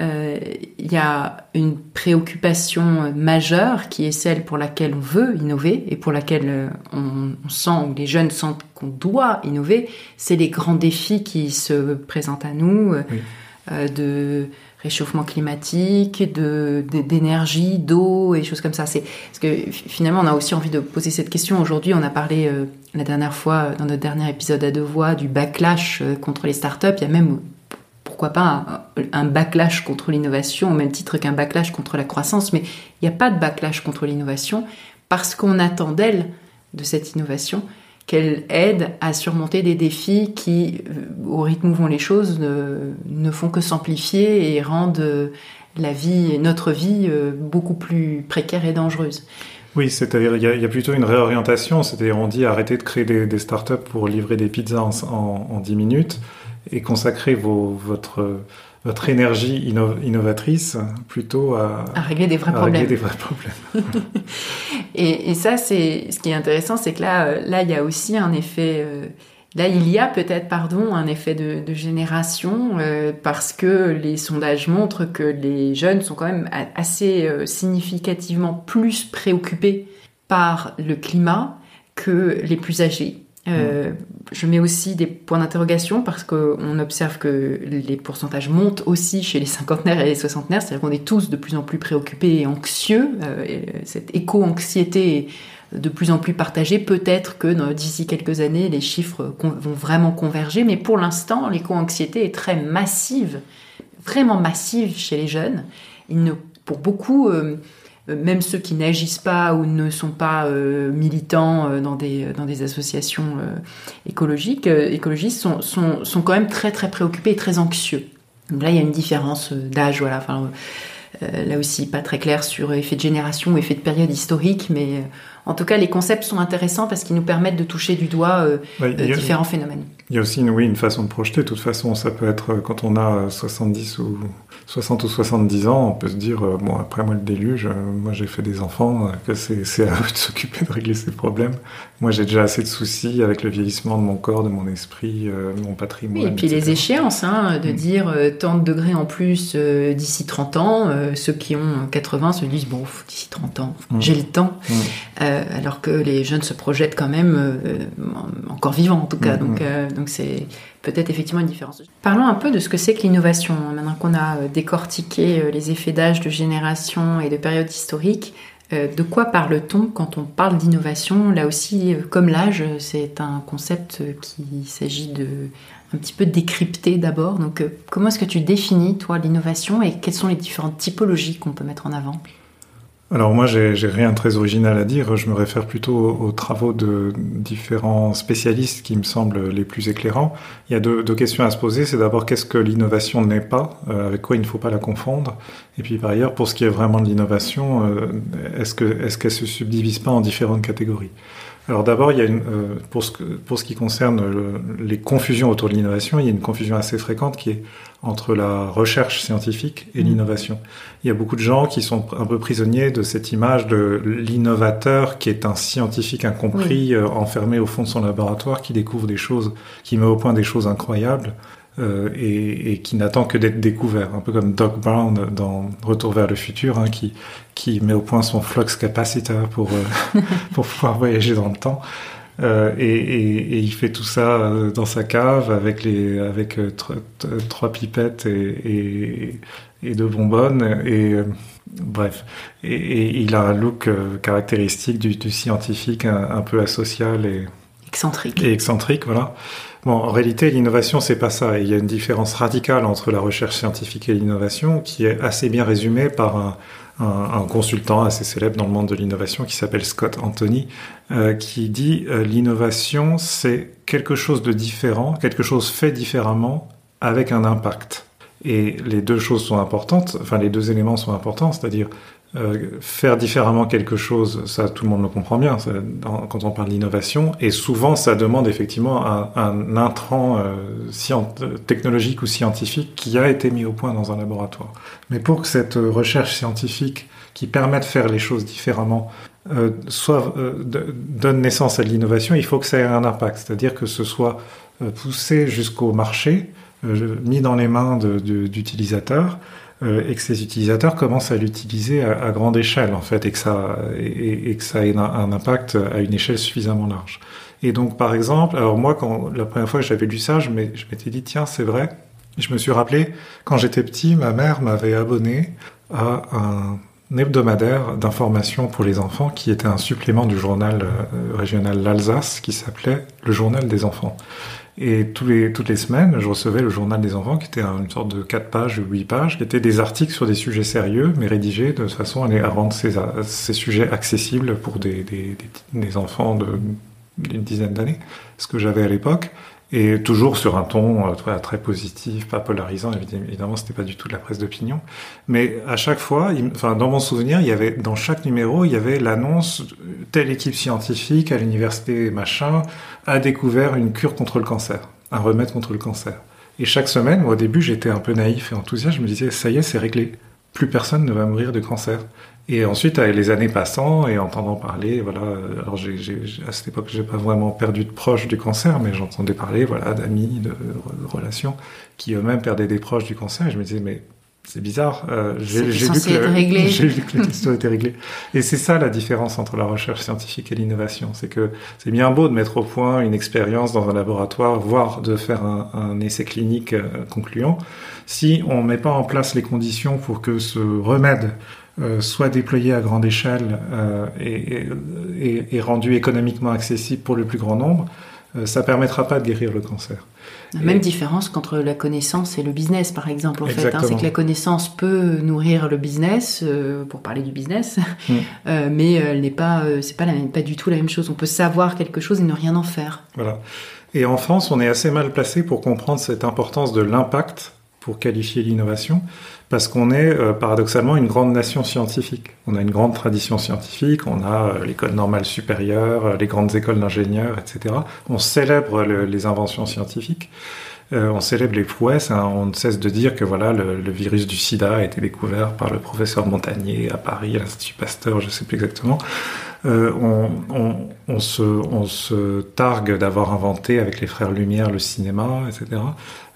il y a une préoccupation majeure qui est celle pour laquelle on veut innover et pour laquelle euh, on, on sent, ou les jeunes sentent qu'on doit innover, c'est les grands défis qui se présentent à nous, oui. euh, de réchauffement climatique, de d'énergie, d'eau et choses comme ça. C'est parce que finalement on a aussi envie de poser cette question. Aujourd'hui, on a parlé euh, la dernière fois dans notre dernier épisode à deux voix du backlash euh, contre les startups. Il y a même pourquoi pas un, backlash contre l'innovation au même titre qu'un backlash contre la croissance, mais il n'y a pas de backlash contre l'innovation parce qu'on attend d'elle, de cette innovation, qu'elle aide à surmonter des défis qui, euh, au rythme où vont les choses, ne, font que s'amplifier et rendent la vie, notre vie, euh, beaucoup plus précaire et dangereuse. Oui, c'est-à-dire il y, y, a plutôt une réorientation, c'est-à-dire on dit arrêtez de créer des, des startups pour livrer des pizzas en, en, en 10 minutes et consacrer vos, votre, votre énergie inno, innovatrice plutôt à, à, régler des vrais à problèmes. Régler des vrais problèmes. et, et, ça, c'est ce qui est intéressant, c'est que là, euh, là, il y a aussi un effet. Euh, là, il y a peut-être, pardon, un effet de, de génération euh, parce que les sondages montrent que les jeunes sont quand même assez euh, significativement plus préoccupés par le climat que les plus âgés. Euh, je mets aussi des points d'interrogation parce qu'on observe que les pourcentages montent aussi chez les cinquantenaires et les soixantenaires, c'est-à-dire qu'on est tous de plus en plus préoccupés et anxieux. Euh, et cette éco-anxiété est de plus en plus partagée. Peut-être que d'ici quelques années, les chiffres vont vraiment converger, mais pour l'instant, l'éco-anxiété est très massive, vraiment massive chez les jeunes. Ne pour beaucoup, même ceux qui n'agissent pas ou ne sont pas militants dans, des, dans des associations écologiques, écologistes, sont, sont, sont, quand même très très préoccupés et très anxieux. Donc là, il y a une différence d'âge, voilà. Enfin, là aussi, pas très clair sur effet de génération ou effet de période historique, mais en tout cas, les concepts sont intéressants parce qu'ils nous permettent de toucher du doigt euh, euh, différents phénomènes. Il y a aussi une, oui, une façon de projeter. De toute façon, ça peut être euh, quand on a 70 ou 60 ou 70 ans, on peut se dire, bon, après moi le déluge, moi j'ai fait des enfants, que c'est à eux de s'occuper de régler ces problèmes. Moi j'ai déjà assez de soucis avec le vieillissement de mon corps, de mon esprit, de mon patrimoine. et puis les échéances, hein, de mm. dire tant de degrés en plus d'ici 30 ans, ceux qui ont 80 se disent, bon, d'ici 30 ans, mm. j'ai le temps. Mm. Euh, alors que les jeunes se projettent quand même euh, encore vivants en tout cas. Euh, donc, c'est peut-être effectivement une différence. Parlons un peu de ce que c'est que l'innovation. Maintenant qu'on a décortiqué les effets d'âge, de génération et de période historique, de quoi parle-t-on quand on parle d'innovation? Là aussi, comme l'âge, c'est un concept qu'il s'agit de un petit peu décrypter d'abord. Donc, comment est-ce que tu définis, toi, l'innovation et quelles sont les différentes typologies qu'on peut mettre en avant? Alors moi, j'ai rien de très original à dire. Je me réfère plutôt aux, travaux de différents spécialistes qui me semblent les plus éclairants. Il y a deux, questions à se poser. C'est d'abord qu'est-ce que l'innovation n'est pas, euh, avec quoi il ne faut pas la confondre? Et puis par ailleurs, pour ce qui est vraiment de l'innovation, euh, est-ce que est-ce qu'elle se subdivise pas en différentes catégories? Alors d'abord, il y a une, euh, pour, ce, pour ce qui concerne les confusions autour de l'innovation, il y a une confusion assez fréquente qui est entre la recherche scientifique et mm. l'innovation. Il y a beaucoup de gens qui sont un peu prisonniers de cette image de l'innovateur qui est un scientifique incompris, euh, enfermé au fond de son laboratoire, qui découvre des choses, qui met au point des choses incroyables. Euh, et, et, qui n'attend que d'être découvert, un peu comme Doc Brown dans Retour vers le futur, hein, qui, qui met au point son flux capacitor pour, euh, pour pouvoir voyager dans le temps. Euh, et, et, et, il fait tout ça euh, dans sa cave avec les avec euh, trois pipettes et, et, deux bonbonnes et bref. Et, il a un look caractéristique du, du scientifique un, peu asocial et excentrique. et excentrique voilà. Bon en réalité l'innovation c'est pas ça. Il y a une différence radicale entre la recherche scientifique et l'innovation qui est assez bien résumée par un un, consultant assez célèbre dans le monde de l'innovation qui s'appelle Scott Anthony, euh, qui dit euh, l'innovation c'est quelque chose de différent, quelque chose fait différemment avec un impact. Et les deux choses sont importantes, enfin les deux éléments sont importants, c'est-à-dire euh, faire différemment quelque chose, ça tout le monde le comprend bien quand on parle d'innovation, et souvent ça demande effectivement un, un intrant euh, technologique ou scientifique qui a été mis au point dans un laboratoire. Mais pour que cette recherche scientifique qui permet de faire les choses différemment euh, soit donne naissance à l'innovation, il faut que ça ait un impact, c'est-à-dire que ce soit poussé jusqu'au marché, mis dans les mains d'utilisateurs. Euh, et que ces utilisateurs commencent à l'utiliser à, grande échelle en fait et que ça et, que ça ait un, impact à une échelle suffisamment large. Et donc par exemple, alors moi quand la première fois que j'avais lu ça, je m'étais dit tiens c'est vrai. Je me suis rappelé quand j'étais petit, ma mère m'avait abonné à un hebdomadaire d'information pour les enfants qui était un supplément du journal euh, régional l'Alsace qui s'appelait le journal des enfants. Et toutes les semaines, je recevais le journal des enfants, qui était une sorte de 4 pages ou 8 pages, qui étaient des articles sur des sujets sérieux, mais rédigés de façon à, rendre ces, sujets accessibles pour des enfants d'une dizaine d'années, ce que j'avais à l'époque et toujours sur un ton euh, très, positif, pas polarisant. Évidemment, c'était pas du tout de la presse d'opinion, mais à chaque fois, enfin dans mon souvenir, il y avait dans chaque numéro, il y avait l'annonce telle équipe scientifique à l'université machin a découvert une cure contre le cancer, un remède contre le cancer. Et chaque semaine, moi, au début, j'étais un peu naïf et enthousiaste. Je me disais, ça y est, c'est réglé. Plus personne ne va mourir de cancer. Et ensuite, avec les années passant et entendant parler, voilà, alors j'ai, j'ai, à cette époque, j'ai pas vraiment perdu de proches du cancer, mais j'entendais parler, voilà, d'amis, de, relations, qui eux-mêmes perdaient des proches du cancer, et je me disais, mais c'est bizarre, euh, j'ai, vu vu que la question était réglée. Et c'est ça la différence entre la recherche scientifique et l'innovation, c'est que c'est bien beau de mettre au point une expérience dans un laboratoire, voire de faire un, un essai clinique euh, concluant, si on met pas en place les conditions pour que ce remède soit déployé à grande échelle euh, et, et, et, rendu économiquement accessible pour le plus grand nombre, euh, ça permettra pas de guérir le cancer. La même différence qu'entre la connaissance et le business, par exemple, en fait. Hein, c'est que la connaissance peut nourrir le business, euh, pour parler du business, mm. euh, mais elle n'est pas, c'est pas, la, pas du tout la même chose. On peut savoir quelque chose et ne rien en faire. Voilà. Et en France, on est assez mal placé pour comprendre cette importance de l'impact pour qualifier l'innovation, parce qu'on est euh, paradoxalement une grande nation scientifique. On a une grande tradition scientifique, on a euh, l'école normale supérieure, euh, les grandes écoles d'ingénieurs, etc. On célèbre les inventions scientifiques. on célèbre les prouesses. Hein. On ne cesse de dire que voilà, le, virus du SIDA a été découvert par le professeur Montagnier à Paris, à l'Institut Pasteur, je ne sais plus exactement. on, on, se, on se targue d'avoir inventé avec les frères Lumière le cinéma, etc.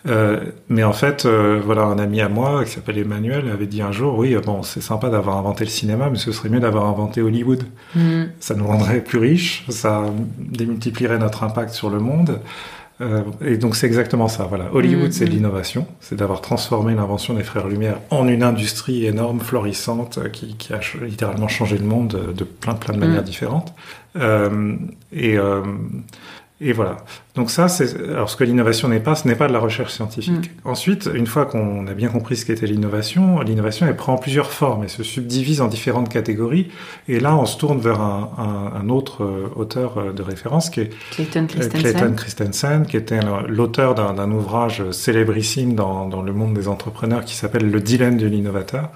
Euh, mais en fait, euh, voilà, un ami à moi qui s'appelle Emmanuel avait dit un jour, oui, bon, c'est sympa d'avoir inventé le cinéma, mais ce serait mieux d'avoir inventé Hollywood. Mm. Ça nous rendrait plus riches, ça démultiplierait notre impact sur le monde. Euh, et donc c'est exactement ça. Voilà, Hollywood, mm, c'est mm. l'innovation, c'est d'avoir transformé l'invention des frères Lumière en une industrie énorme, florissante, qui, qui a littéralement changé le monde de plein plein de manières différentes. et et voilà. Donc ça, c'est alors ce que l'innovation n'est pas, ce n'est pas de la recherche scientifique. Mm. Ensuite, une fois qu'on a bien compris ce qu'était l'innovation, l'innovation elle prend plusieurs formes et se subdivise en différentes catégories. Et là, on se tourne vers un, autre euh, auteur euh, de référence qui est Clayton Christensen, Clayton Christensen qui était l'auteur d'un ouvrage célébrissime dans, dans, le monde des entrepreneurs qui s'appelle Le dilemme de l'innovateur.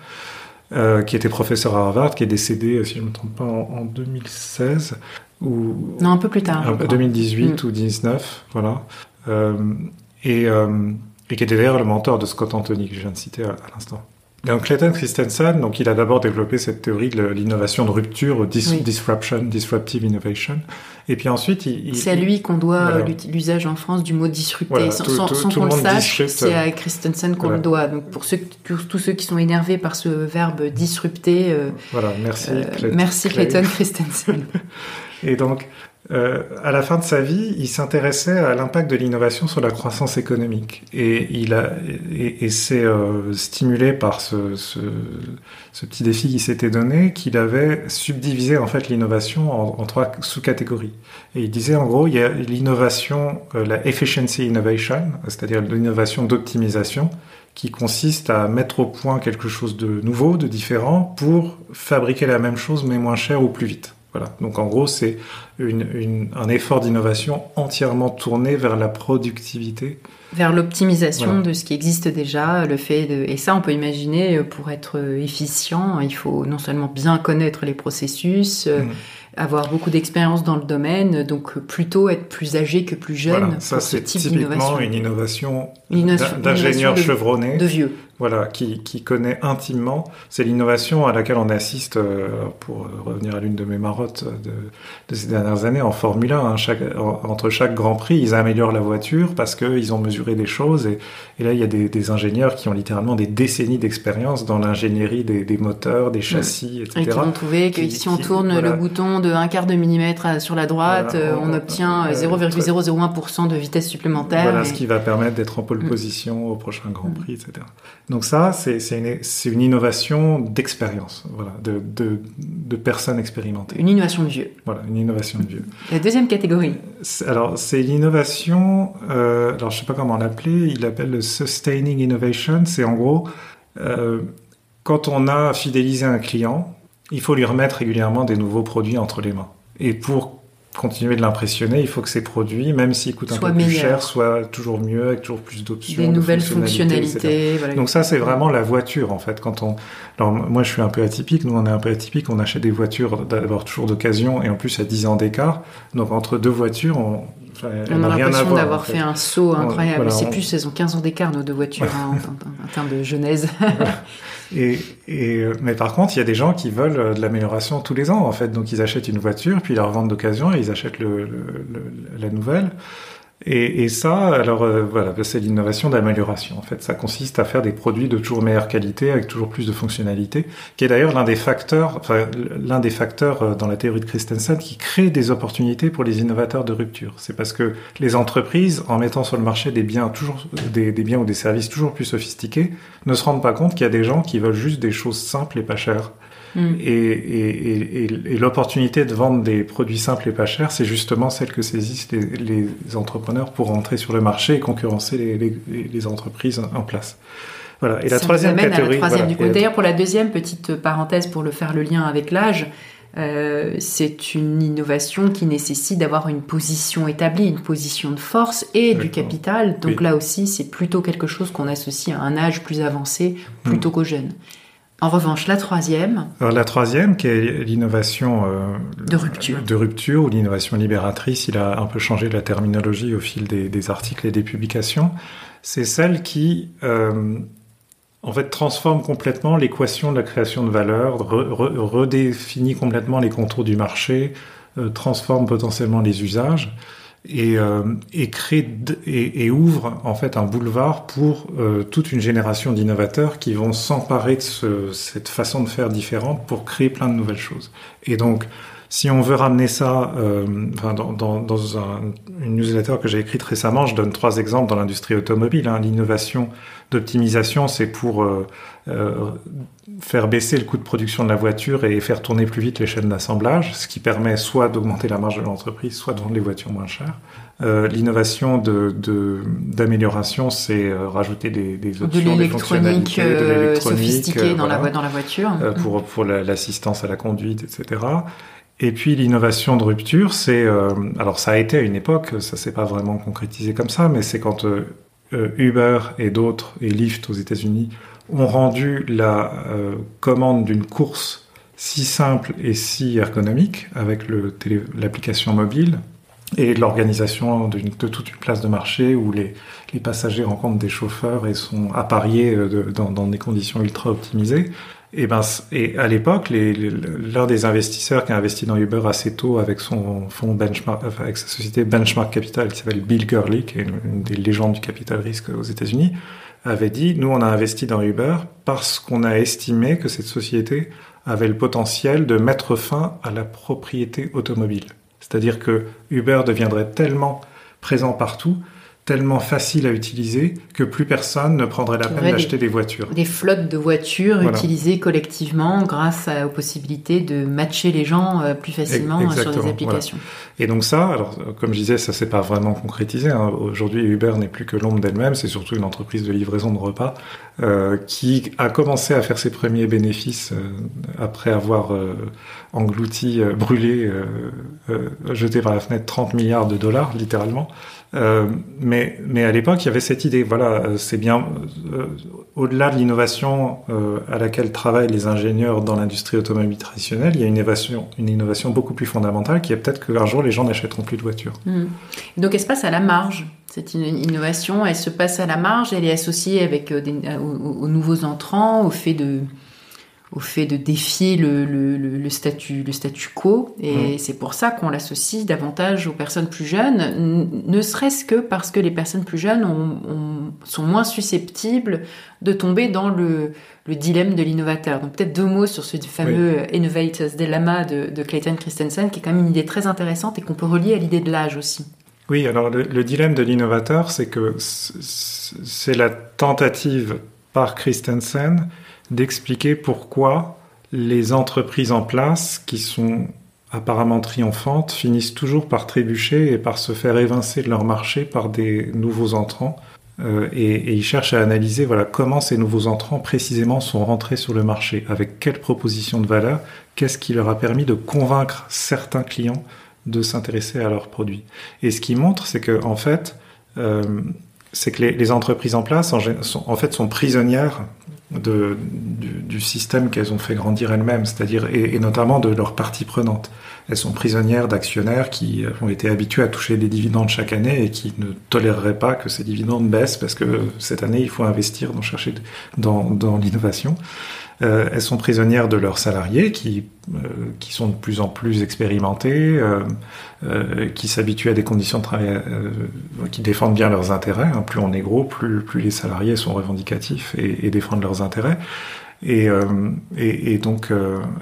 Euh, qui était professeur à Harvard, qui est décédé, si je ne me trompe pas, en, en 2016 ou non un peu plus tard 2018 mm. ou 19 voilà. Euh, et, euh, et qui était d'ailleurs le mentor de Scott Anthony que je viens de citer à, l'instant. Donc Clayton Christensen donc il a d'abord développé cette théorie de l'innovation de rupture disruption disruptive innovation et puis ensuite c'est à lui qu'on doit l'usage en France du mot disrupter sans, qu'on le sache c'est à Christensen qu'on le doit. Donc pour ceux tous, ceux qui sont énervés par ce verbe disrupter euh, voilà merci euh, merci Clayton Christensen. Et donc, euh, à la fin de sa vie, il s'intéressait à l'impact de l'innovation sur la croissance économique. Et il a, et, s'est euh, stimulé par ce, ce, ce, petit défi qu'il s'était donné, qu'il avait subdivisé en fait l'innovation en, en, trois sous-catégories. Et il disait en gros, il y a l'innovation, euh, la efficiency innovation, c'est-à-dire l'innovation d'optimisation, qui consiste à mettre au point quelque chose de nouveau, de différent, pour fabriquer la même chose mais moins cher ou plus vite. Donc en gros, c'est un effort d'innovation entièrement tourné vers la productivité. Vers l'optimisation de ce qui existe déjà, le fait de... Et ça, on peut imaginer, euh, pour être efficient, il faut non seulement bien connaître les processus, euh, mm avoir beaucoup d'expérience dans le domaine, donc plutôt être plus âgé que plus jeune. Voilà, ça c'est typiquement une innovation, d'ingénieur chevronné, de vieux. Voilà, qui, qui connaît intimement. C'est l'innovation à laquelle on assiste, euh, pour revenir à l'une de mes marottes de, de, ces dernières années, en Formule 1. Hein, chaque, entre chaque Grand Prix, ils améliorent la voiture parce qu'ils ont mesuré des choses. Et, et, là, il y a des, des ingénieurs qui ont littéralement des décennies d'expérience dans l'ingénierie des, des, moteurs, des châssis, etc. Et qui vont trouver que si on tourne le bouton de un quart de millimètre sur la droite, euh, on, obtient 0,001% euh, de vitesse supplémentaire. Voilà ce qui va permettre d'être en pole mm. position au prochain Grand Prix, etc. Donc ça, c'est une, une, innovation d'expérience, voilà, de, de, de, personnes expérimentées. Une innovation de vieux. Voilà, une innovation de vieux. La deuxième catégorie. Alors, c'est l'innovation, euh, alors je sais pas comment l'appeler, il l'appelle le Sustaining Innovation, c'est en gros, euh, quand on a fidélisé un client, il faut lui remettre régulièrement des nouveaux produits entre les mains. Et pour continuer de l'impressionner, il faut que ces produits, même s'ils coûtent un peu plus cher, soient toujours mieux, avec toujours plus d'options. Des nouvelles fonctionnalités. Donc ça, c'est vraiment la voiture, en fait. Quand on, alors moi, je suis un peu atypique. Nous, on est un peu atypique. On achète des voitures d'abord toujours d'occasion et en plus à 10 ans d'écart. Donc entre deux voitures, on, on a l'impression d'avoir fait un saut incroyable. c'est plus, elles ont 15 ans d'écart, nos deux voitures, hein, en, termes de genèse. et, et, mais par contre, il y a des gens qui veulent euh, de l'amélioration tous les ans, en fait. Donc, ils achètent une voiture, puis ils la revendent d'occasion et ils achètent le, le, la nouvelle. Et, et, ça, alors euh, voilà, c'est l'innovation d'amélioration. En fait, ça consiste à faire des produits de toujours meilleure qualité avec toujours plus de fonctionnalités, qui est d'ailleurs l'un des facteurs, enfin l'un des facteurs euh, dans la théorie de Christensen qui crée des opportunités pour les innovateurs de rupture. C'est parce que les entreprises, en mettant sur le marché des biens toujours des, des biens ou des services toujours plus sophistiqués, ne se rendent pas compte qu'il y a des gens qui veulent juste des choses simples et pas chères. Mm. Et, et, et, l'opportunité de vendre des produits simples et pas chers, c'est justement celle que saisissent les, les, entrepreneurs pour rentrer sur le marché et concurrencer les, les entreprises en place. Voilà. Et la troisième catégorie. D'ailleurs, pour la deuxième petite parenthèse, pour le faire le lien avec l'âge, euh, c'est une innovation qui nécessite d'avoir une position établie, une position de force et du capital. Donc là aussi, c'est plutôt quelque chose qu'on associe à un âge plus avancé plutôt hmm. qu'aux jeunes. En revanche, la troisième. Alors la troisième, qui est l'innovation euh, de rupture, de rupture ou l'innovation libératrice, il a un peu changé la terminologie au fil des, articles et des publications. C'est celle qui euh, en fait, transforme complètement l'équation de la création de valeur, redéfinit complètement les contours du marché, euh, transforme potentiellement les usages et, euh, et crée et, ouvre en fait un boulevard pour euh, toute une génération d'innovateurs qui vont s'emparer de cette façon de faire différente pour créer plein de nouvelles choses. Et donc, si on veut ramener ça, euh, enfin, dans, dans, dans un, une newsletter que j'ai écrite récemment, je donne trois exemples dans l'industrie automobile. Hein. L'innovation d'optimisation, c'est pour euh, euh, faire baisser le coût de production de la voiture et faire tourner plus vite les chaînes d'assemblage, ce qui permet soit d'augmenter la marge de l'entreprise, soit de vendre les voitures moins chères. L'innovation d'amélioration, de, c'est rajouter des, des options, des fonctionnalités, de euh, l'électronique sophistiquée dans, la, dans la voiture. pour pour l'assistance à la conduite, etc. Et puis l'innovation de rupture, c'est alors ça a été à une époque, ça s'est pas vraiment concrétisé comme ça, mais c'est quand Uber et d'autres et Lyft aux États-Unis ont rendu la commande d'une course si simple et si ergonomique avec l'application mobile et l'organisation de, toute une place de marché où les, les, passagers rencontrent des chauffeurs et sont appariés euh, dans, dans, des conditions ultra optimisées. Et, ben, et à l'époque, l'un des investisseurs qui a investi dans Uber assez tôt avec son fonds benchmark, avec sa société Benchmark Capital qui s'appelle Bill Gurley, qui est une, des légendes du capital risque aux États-Unis, avait dit nous on a investi dans Uber parce qu'on a estimé que cette société avait le potentiel de mettre fin à la propriété automobile. C'est-à-dire que Uber deviendrait tellement présent partout tellement facile à utiliser que plus personne ne prendrait la peine d'acheter des, voitures. Des flottes de voitures utilisées collectivement grâce aux possibilités de matcher les gens euh, plus facilement sur des applications. Et donc ça, alors comme je disais, ça s'est pas vraiment concrétisé. Hein. Aujourd'hui, Uber n'est plus que l'ombre d'elle-même. C'est surtout une entreprise de livraison de repas euh, qui a commencé à faire ses premiers bénéfices euh, après avoir englouti, brûlé, jeté par la fenêtre 30 milliards de dollars, littéralement. Euh, mais, mais à l'époque, il y avait cette idée. Voilà, euh, c'est bien euh, au-delà de l'innovation à laquelle travaillent les ingénieurs dans l'industrie automobile traditionnelle, il y a une innovation, une innovation beaucoup plus fondamentale qui est peut-être qu'un jour les gens n'achèteront plus de voitures. Hmm. Donc, elle se passe à la marge. Cette innovation, elle se passe à la marge. Elle est associée avec aux nouveaux entrants, au fait de au fait de défier le, le, le, statut, le statu quo. Et mmh. c'est pour ça qu'on l'associe davantage aux personnes plus jeunes, ne serait-ce que parce que les personnes plus jeunes ont, sont moins susceptibles de tomber dans le, le dilemme de l'innovateur. Donc peut-être deux mots sur ce fameux Innovators Dilemma de, de, Clayton Christensen, qui est quand même une idée très intéressante et qu'on peut relier à l'idée de l'âge aussi. Oui, alors le, le dilemme de l'innovateur, c'est que c'est la tentative par Christensen d'expliquer pourquoi les entreprises en place, qui sont apparemment triomphantes, finissent toujours par trébucher et par se faire évincer de leur marché par des nouveaux entrants. Euh, et, et, ils cherchent à analyser voilà comment ces nouveaux entrants précisément sont rentrés sur le marché, avec quelle proposition de valeur, qu'est-ce qui leur a permis de convaincre certains clients de s'intéresser à leurs produits? Et ce qui montre, c'est que en fait, euh, c'est que les, entreprises en place en fait sont prisonnières de, du, du, système qu'elles ont fait grandir elles-mêmes, c'est-à-dire et, et, notamment de leurs parties prenantes. Elles sont prisonnières d'actionnaires qui ont été habitués à toucher des dividendes chaque année et qui ne toléreraient pas que ces dividendes baissent parce que cette année il faut investir dans chercher dans, dans l'innovation. Euh, elles sont prisonnières de leurs salariés qui, euh, qui sont de plus en plus expérimentés, euh, qui s'habituent à des conditions de travail qui défendent bien leurs intérêts. Hein. Plus on est gros, plus, plus les salariés sont revendicatifs et, et défendent leurs intérêts. Et, et, et, donc,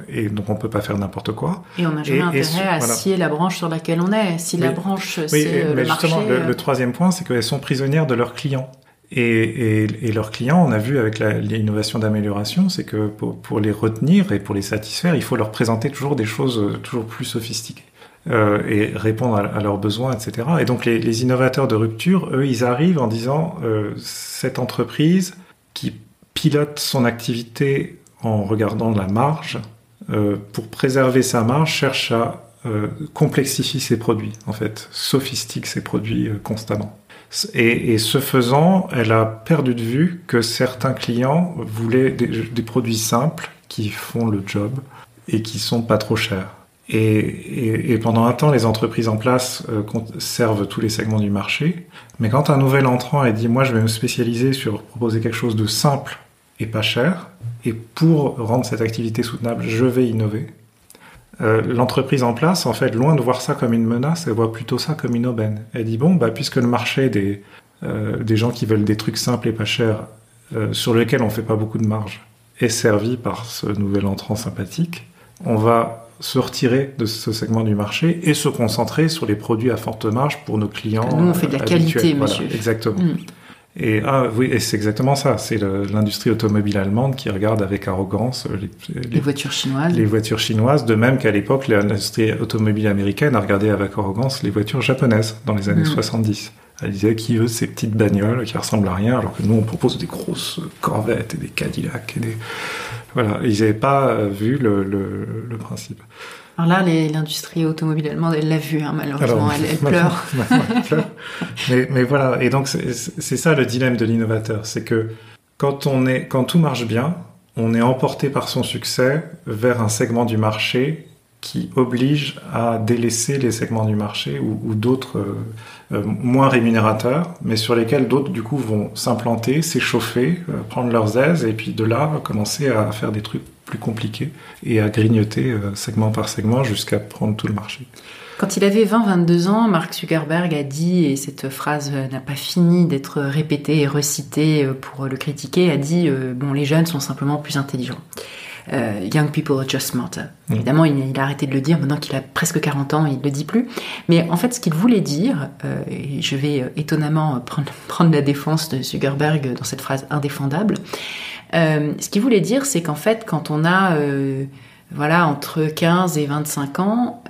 et donc, on peut pas faire n'importe quoi. Et on n'a jamais intérêt à scier la branche sur laquelle on est. Si la branche, c'est le mais justement, Le, le, troisième point, c'est qu'elles sont prisonnières de leurs clients. Et, leurs clients, on a vu avec l'innovation d'amélioration, c'est que pour, les retenir et pour les satisfaire, il faut leur présenter toujours des choses euh, toujours plus sophistiquées euh, et répondre à, leurs besoins, etc. Et donc les, innovateurs de rupture, eux, ils arrivent en disant euh, cette entreprise qui pilote son activité en regardant la marge, pour préserver sa marge, cherche à complexifier ses produits, en fait, sophistique ses produits constamment. Et, ce faisant, elle a perdu de vue que certains clients voulaient des, produits simples qui font le job et qui sont pas trop chers. Et, pendant un temps, les entreprises en place euh, servent tous les segments du marché. Mais quand un nouvel entrant a dit, moi, je vais me spécialiser sur proposer quelque chose de simple et pas cher, et pour rendre cette activité soutenable, je vais innover. Euh, L'entreprise en place, en fait, loin de voir ça comme une menace, elle voit plutôt ça comme une aubaine. Elle dit bon, bah, puisque le marché des, euh, des gens qui veulent des trucs simples et pas chers, euh, sur lesquels on fait pas beaucoup de marge, est servi par ce nouvel entrant sympathique, on va se retirer de ce segment du marché et se concentrer sur les produits à forte marge pour nos clients. Nous, on fait de la qualité, monsieur. exactement. Mm. Et ah oui, et c'est exactement ça. C'est l'industrie automobile allemande qui regarde avec arrogance les, les, les, voitures chinoises. Les voitures chinoises, de même qu'à l'époque, l'industrie automobile américaine a regardé avec arrogance les voitures japonaises dans les années mmh. 70. Elle disait qui veut ces petites bagnoles qui ressemblent à rien, alors que nous on propose des grosses Corvettes et des Cadillacs et des voilà. Ils n'avaient pas vu le, le, le principe. Alors là, l'industrie automobile allemande, elle l'a vu, hein, malheureusement, elle, elle, pleure. mais, mais, voilà, et donc c'est ça le dilemme de l'innovateur, c'est que quand, on est, quand tout marche bien, on est emporté par son succès vers un segment du marché qui oblige à délaisser les segments du marché ou, ou d'autres euh, euh, moins rémunérateurs, mais sur lesquels d'autres du coup vont s'implanter, s'échauffer, euh, prendre leurs aises et puis de là commencer à faire des trucs plus compliqués et à grignoter euh, segment par segment jusqu'à prendre tout le marché. Quand il avait 20-22 ans, Mark Zuckerberg a dit, et cette phrase n'a pas fini d'être répétée et recitée pour le critiquer, a dit bon les jeunes sont simplement plus intelligents. Euh, young people are just smarter. Mmh. Évidemment, il, il, a arrêté de le dire maintenant qu'il a presque 40 ans, il ne le dit plus. Mais en fait, ce qu'il voulait dire, euh, et je vais euh, étonnamment prendre, prendre, la défense de Zuckerberg dans cette phrase indéfendable, euh, ce qu'il voulait dire, c'est qu'en fait, quand on a euh, voilà entre 15 et 25 ans,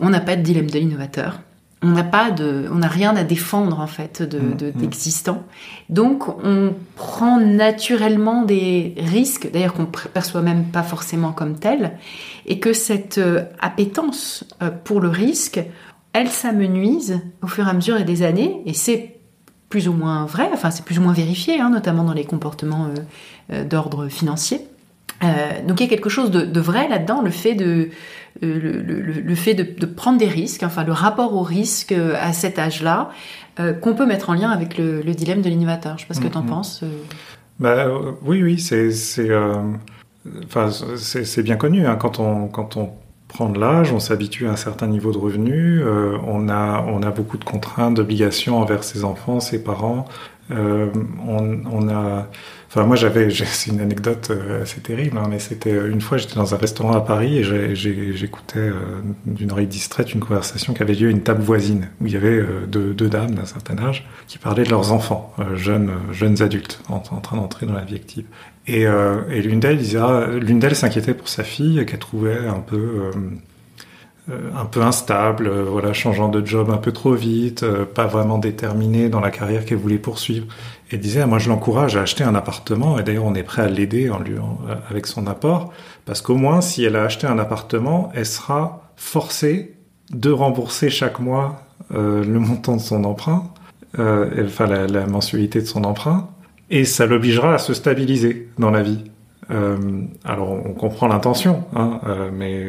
on n'a pas de dilemme de l'innovateur on n'a pas de, on n'a rien à défendre en fait de, mm, de, mm. d'existant. Donc on prend naturellement des risques, d'ailleurs qu'on perçoit même pas forcément comme tel, et que cette euh, appétence euh, pour le risque, elle s'amenuise au fur et à mesure des années, et c'est plus ou moins vrai, enfin c'est plus ou moins vérifié, hein, notamment dans les comportements euh, d'ordre financier. Donc il y a quelque chose de, de vrai là-dedans, le fait de le, le, le, fait de, de, prendre des risques, enfin le rapport au risque euh, à cet âge-là, euh, qu'on peut mettre en lien avec le, dilemme de l'innovateur. Je sais pas ce que tu en mm-hmm. penses. Euh. Bah, oui, oui, c'est euh, bien connu. Hein, quand on quand on prend de l'âge, on s'habitue à un certain niveau de revenus, euh, on a on a beaucoup de contraintes, d'obligations envers ses enfants, ses parents. Euh, on, on, a, enfin moi j'avais, c'est une anecdote euh, assez terrible, hein, mais c'était euh, une fois j'étais dans un restaurant à Paris et j'écoutais euh, d'une oreille distraite une conversation qui avait lieu à une table voisine où il y avait deux, dames d'un certain âge qui parlaient de leurs enfants, jeunes jeunes adultes en, train d'entrer dans la vie active. Et, l'une d'elles disait, ah, l'une d'elles s'inquiétait pour sa fille qu'elle trouvait un peu un peu instable, voilà, changeant de job un peu trop vite, pas vraiment déterminée dans la carrière qu'elle voulait poursuivre. Et disait, moi je l'encourage à acheter un appartement, et d'ailleurs on est prêt à l'aider en, avec son apport, parce qu'au moins si elle a acheté un appartement, elle sera forcée de rembourser chaque mois le montant de son emprunt, enfin la, la mensualité de son emprunt, et ça l'obligera à se stabiliser dans la vie. Euh, alors on comprend l'intention, hein, euh, mais,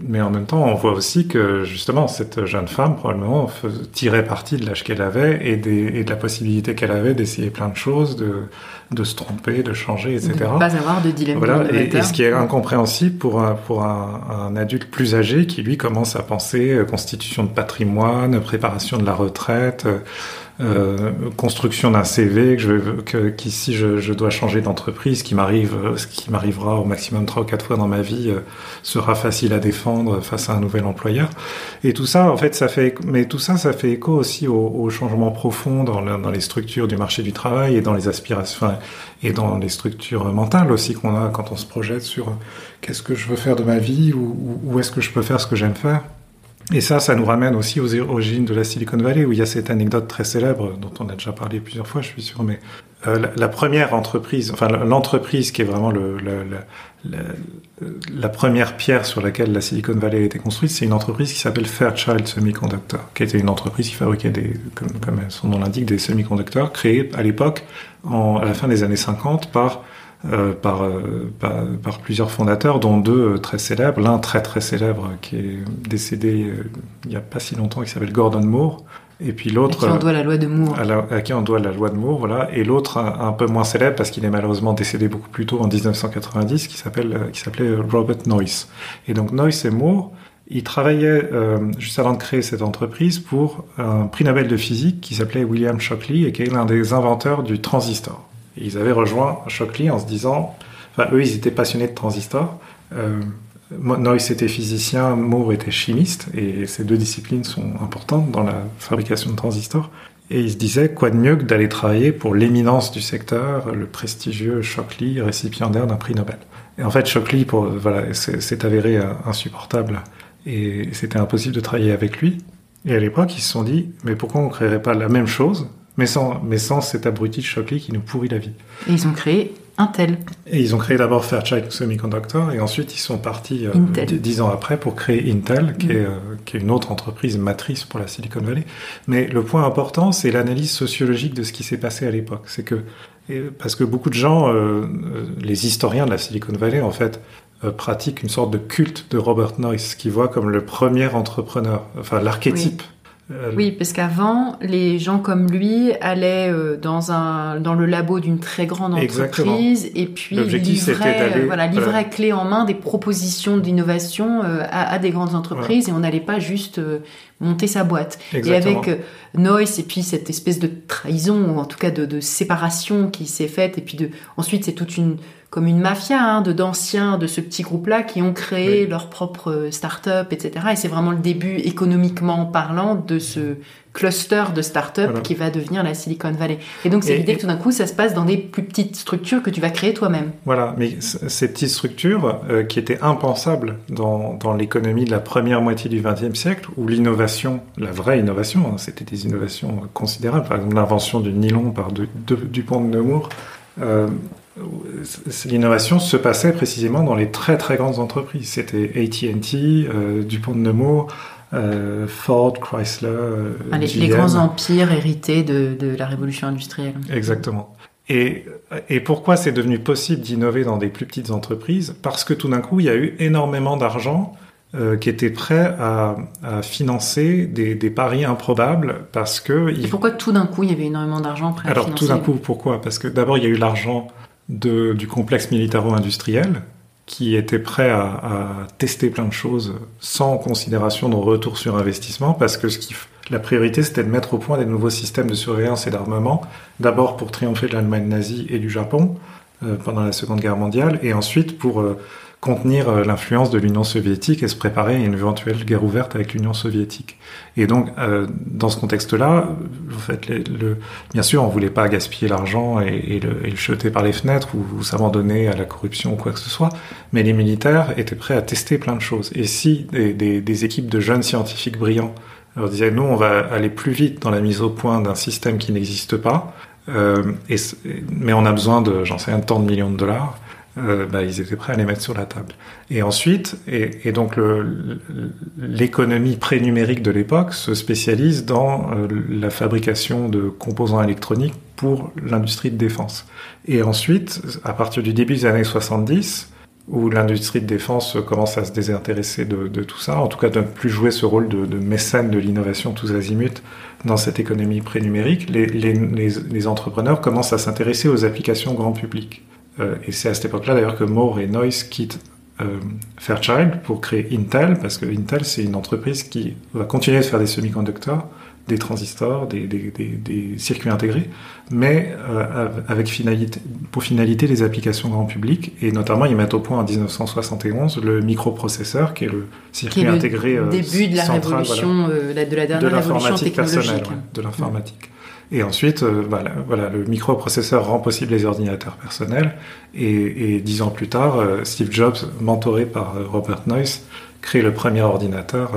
mais en même temps on voit aussi que justement cette jeune femme probablement tirait parti de l'âge qu'elle avait et, des, et, de la possibilité qu'elle avait d'essayer plein de choses, de, de se tromper, de changer, etc. De pas avoir de dilemme. Voilà, et, et, ce qui est incompréhensible pour un, pour un, un, adulte plus âgé qui lui commence à penser constitution de patrimoine, préparation de la retraite. Euh, construction d'un CV, que je, que, qu'ici je, je, dois changer d'entreprise, qui m'arrive, ce qui m'arrivera au maximum trois ou quatre fois dans ma vie, euh, sera facile à défendre face à un nouvel employeur. Et tout ça, en fait, ça fait, mais tout ça, ça fait écho aussi aux au changements profonds dans, le, dans, les structures du marché du travail et dans les aspirations et dans les structures mentales aussi qu'on a quand on se projette sur qu'est-ce que je veux faire de ma vie ou où est-ce que je peux faire ce que j'aime faire. Et ça, ça nous ramène aussi aux origines de la Silicon Valley, où il y a cette anecdote très célèbre dont on a déjà parlé plusieurs fois, je suis sûr, mais euh, la, première entreprise, enfin l'entreprise qui est vraiment le, le, le, la première pierre sur laquelle la Silicon Valley a été construite, c'est une entreprise qui s'appelle Fairchild Semiconductor, qui était une entreprise qui fabriquait des, comme, comme son nom l'indique, des semi-conducteurs créés à l'époque, à la fin des années 50, par par, euh, par, par, plusieurs fondateurs, dont deux euh, très célèbres. L'un très très célèbre qui est décédé euh, il n'y a pas si longtemps, qui s'appelle Gordon Moore. Et puis l'autre. À qui on doit la loi de Moore. À, la, à qui on doit la loi de Moore, voilà. Et l'autre un, un, peu moins célèbre parce qu'il est malheureusement décédé beaucoup plus tôt en 1990, qui s'appelle, qui s'appelait Robert Noyce. Et donc Noyce et Moore, ils travaillaient euh, juste avant de créer cette entreprise pour un prix Nobel de physique qui s'appelait William Shockley et qui est l'un des inventeurs du transistor ils avaient rejoint Shockley en se disant, enfin eux ils étaient passionnés de transistors. Euh, Noyce était physicien, Moore était chimiste, et ces deux disciplines sont importantes dans la fabrication de transistors. Et ils se disaient, quoi de mieux que d'aller travailler pour l'éminence du secteur, le prestigieux Shockley, récipiendaire d'un prix Nobel. Et en fait, Shockley, pour, voilà, s'est avéré insupportable, et c'était impossible de travailler avec lui. Et à l'époque, ils se sont dit, mais pourquoi on ne créerait pas la même chose, mais sans, mais sans cet abruti de Shockley qui nous pourrit la vie. Et ils ont créé Intel. Et ils ont créé d'abord Fairchild Semiconductor et ensuite ils sont partis euh, dix ans après pour créer Intel, qui, mm. est, euh, qui, est, une autre entreprise matrice pour la Silicon Valley. Mais le point important, c'est l'analyse sociologique de ce qui s'est passé à l'époque. C'est que parce que beaucoup de gens, euh, les historiens de la Silicon Valley, en fait, pratiquent une sorte de culte de Robert Noyce, qui voit comme le premier entrepreneur, enfin l'archétype. Oui euh, oui, parce qu'avant, les gens comme lui allaient euh, dans un dans le labo d'une très grande entreprise et puis livraient, euh, voilà, livraient clé en main des propositions d'innovation à, à, des grandes entreprises et on n'allait pas juste monter sa boîte. Et avec Noyce et puis cette espèce de trahison ou en tout cas de, de séparation qui s'est faite et puis de ensuite c'est toute une comme une mafia hein, de d'anciens de ce petit groupe-là qui ont créé leur propre start-up, etc. Et c'est vraiment le début économiquement parlant de ce cluster de start-up qui va devenir la Silicon Valley. Et donc c'est l'idée que tout d'un coup ça se passe dans des plus petites structures que tu vas créer toi-même. Voilà, mais ces petites structures euh, qui étaient impensables dans, dans l'économie de la première moitié du XXe siècle, où l'innovation, la vraie innovation, hein, c'était des innovations considérables, par exemple l'invention du nylon par Dupont de Nemours, euh, l'innovation se passait précisément dans les très très grandes entreprises. C'était AT&T, euh, Dupont de Nemours, euh, Ford, Chrysler, euh, ah, les, les, grands empires hérités de, de, la révolution industrielle. Exactement. Et, et pourquoi c'est devenu possible d'innover dans des plus petites entreprises? Parce que tout d'un coup, il y a eu énormément d'argent euh, qui était prêt à, à financer des, des, paris improbables parce que... Et pourquoi tout d'un coup il y avait énormément d'argent prêt Alors, à financer tout d'un coup, pourquoi? Parce que d'abord il y a eu l'argent de, du complexe militaro-industriel qui était prêt à, à, tester plein de choses sans considération de retour sur investissement parce que ce qui, la priorité c'était de mettre au point des nouveaux systèmes de surveillance et d'armement, d'abord pour triompher de l'Allemagne nazie et du Japon euh, pendant la Seconde Guerre mondiale et ensuite pour euh, contenir euh, l'influence de l'Union soviétique et se préparer à une éventuelle guerre ouverte avec l'Union soviétique. Et donc, euh, dans ce contexte-là, fait, le, bien sûr, on voulait pas gaspiller l'argent et, le, et, le, jeter par les fenêtres ou, s'abandonner à la corruption ou quoi que ce soit, mais les militaires étaient prêts à tester plein de choses. Et si des, des, des équipes de jeunes scientifiques brillants leur disaient, nous, on va aller plus vite dans la mise au point d'un système qui n'existe pas, euh, mais on a besoin de, j'en sais un, tant de millions de dollars, euh, bah, ils étaient prêts à les mettre sur la table. Et ensuite, et, donc l'économie pré-numérique de l'époque se spécialise dans euh, la fabrication de composants électroniques pour l'industrie de défense. Et ensuite, à partir du début des années 70, où l'industrie de défense commence à se désintéresser de, tout ça, en tout cas de ne plus jouer ce rôle de, mécène de l'innovation tous azimuts dans cette économie pré-numérique, les entrepreneurs commencent à s'intéresser aux applications grand public. Euh, et c'est à cette époque-là d'ailleurs que Moore et Noyce quittent Fairchild pour créer Intel, parce que Intel, c'est une entreprise qui va continuer de faire des semi-conducteurs, des transistors, des, des, des, des circuits intégrés, mais euh, avec finalité, pour finalité des applications grand public. Et notamment, ils mettent au point en 1971 le microprocesseur, qui est le circuit Qui est le intégré euh, début de la central, révolution, euh, de la de dernière révolution technologique. personnelle, ouais, de l'informatique. Et ensuite, euh, voilà, le microprocesseur rend possible les ordinateurs personnels. Et, dix ans plus tard, euh, Steve Jobs, mentoré par euh, Robert Noyce, crée le premier ordinateur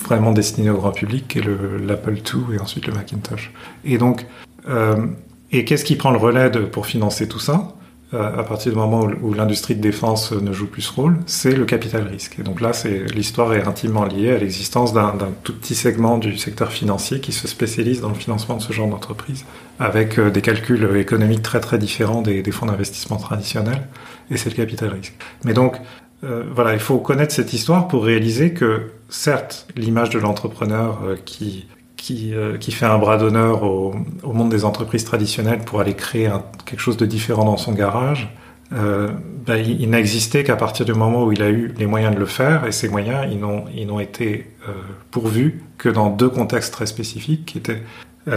vraiment destiné au grand public, qui est le- l'Apple II et ensuite le Macintosh. Et donc, et qu'est-ce qui prend le relais pour financer tout ça? À partir du moment où, l'industrie de défense ne joue plus ce rôle, c'est le capital risque. Et donc là, l'histoire est intimement liée à l'existence d'un tout petit segment du secteur financier qui se spécialise dans le financement de ce genre d'entreprise, avec euh, des calculs économiques très très différents des, fonds d'investissement traditionnels. Et c'est le capital risque. Mais donc euh, voilà, il faut connaître cette histoire pour réaliser que certes, l'image de l'entrepreneur euh, qui qui, euh, qui fait un bras d'honneur au, monde des entreprises traditionnelles pour aller créer quelque chose de différent dans son garage, euh, ben, il, n'a existé qu'à partir du moment où il a eu les moyens de le faire, et ces moyens, ils n'ont, été euh, pourvus que dans deux contextes très spécifiques, qui étaient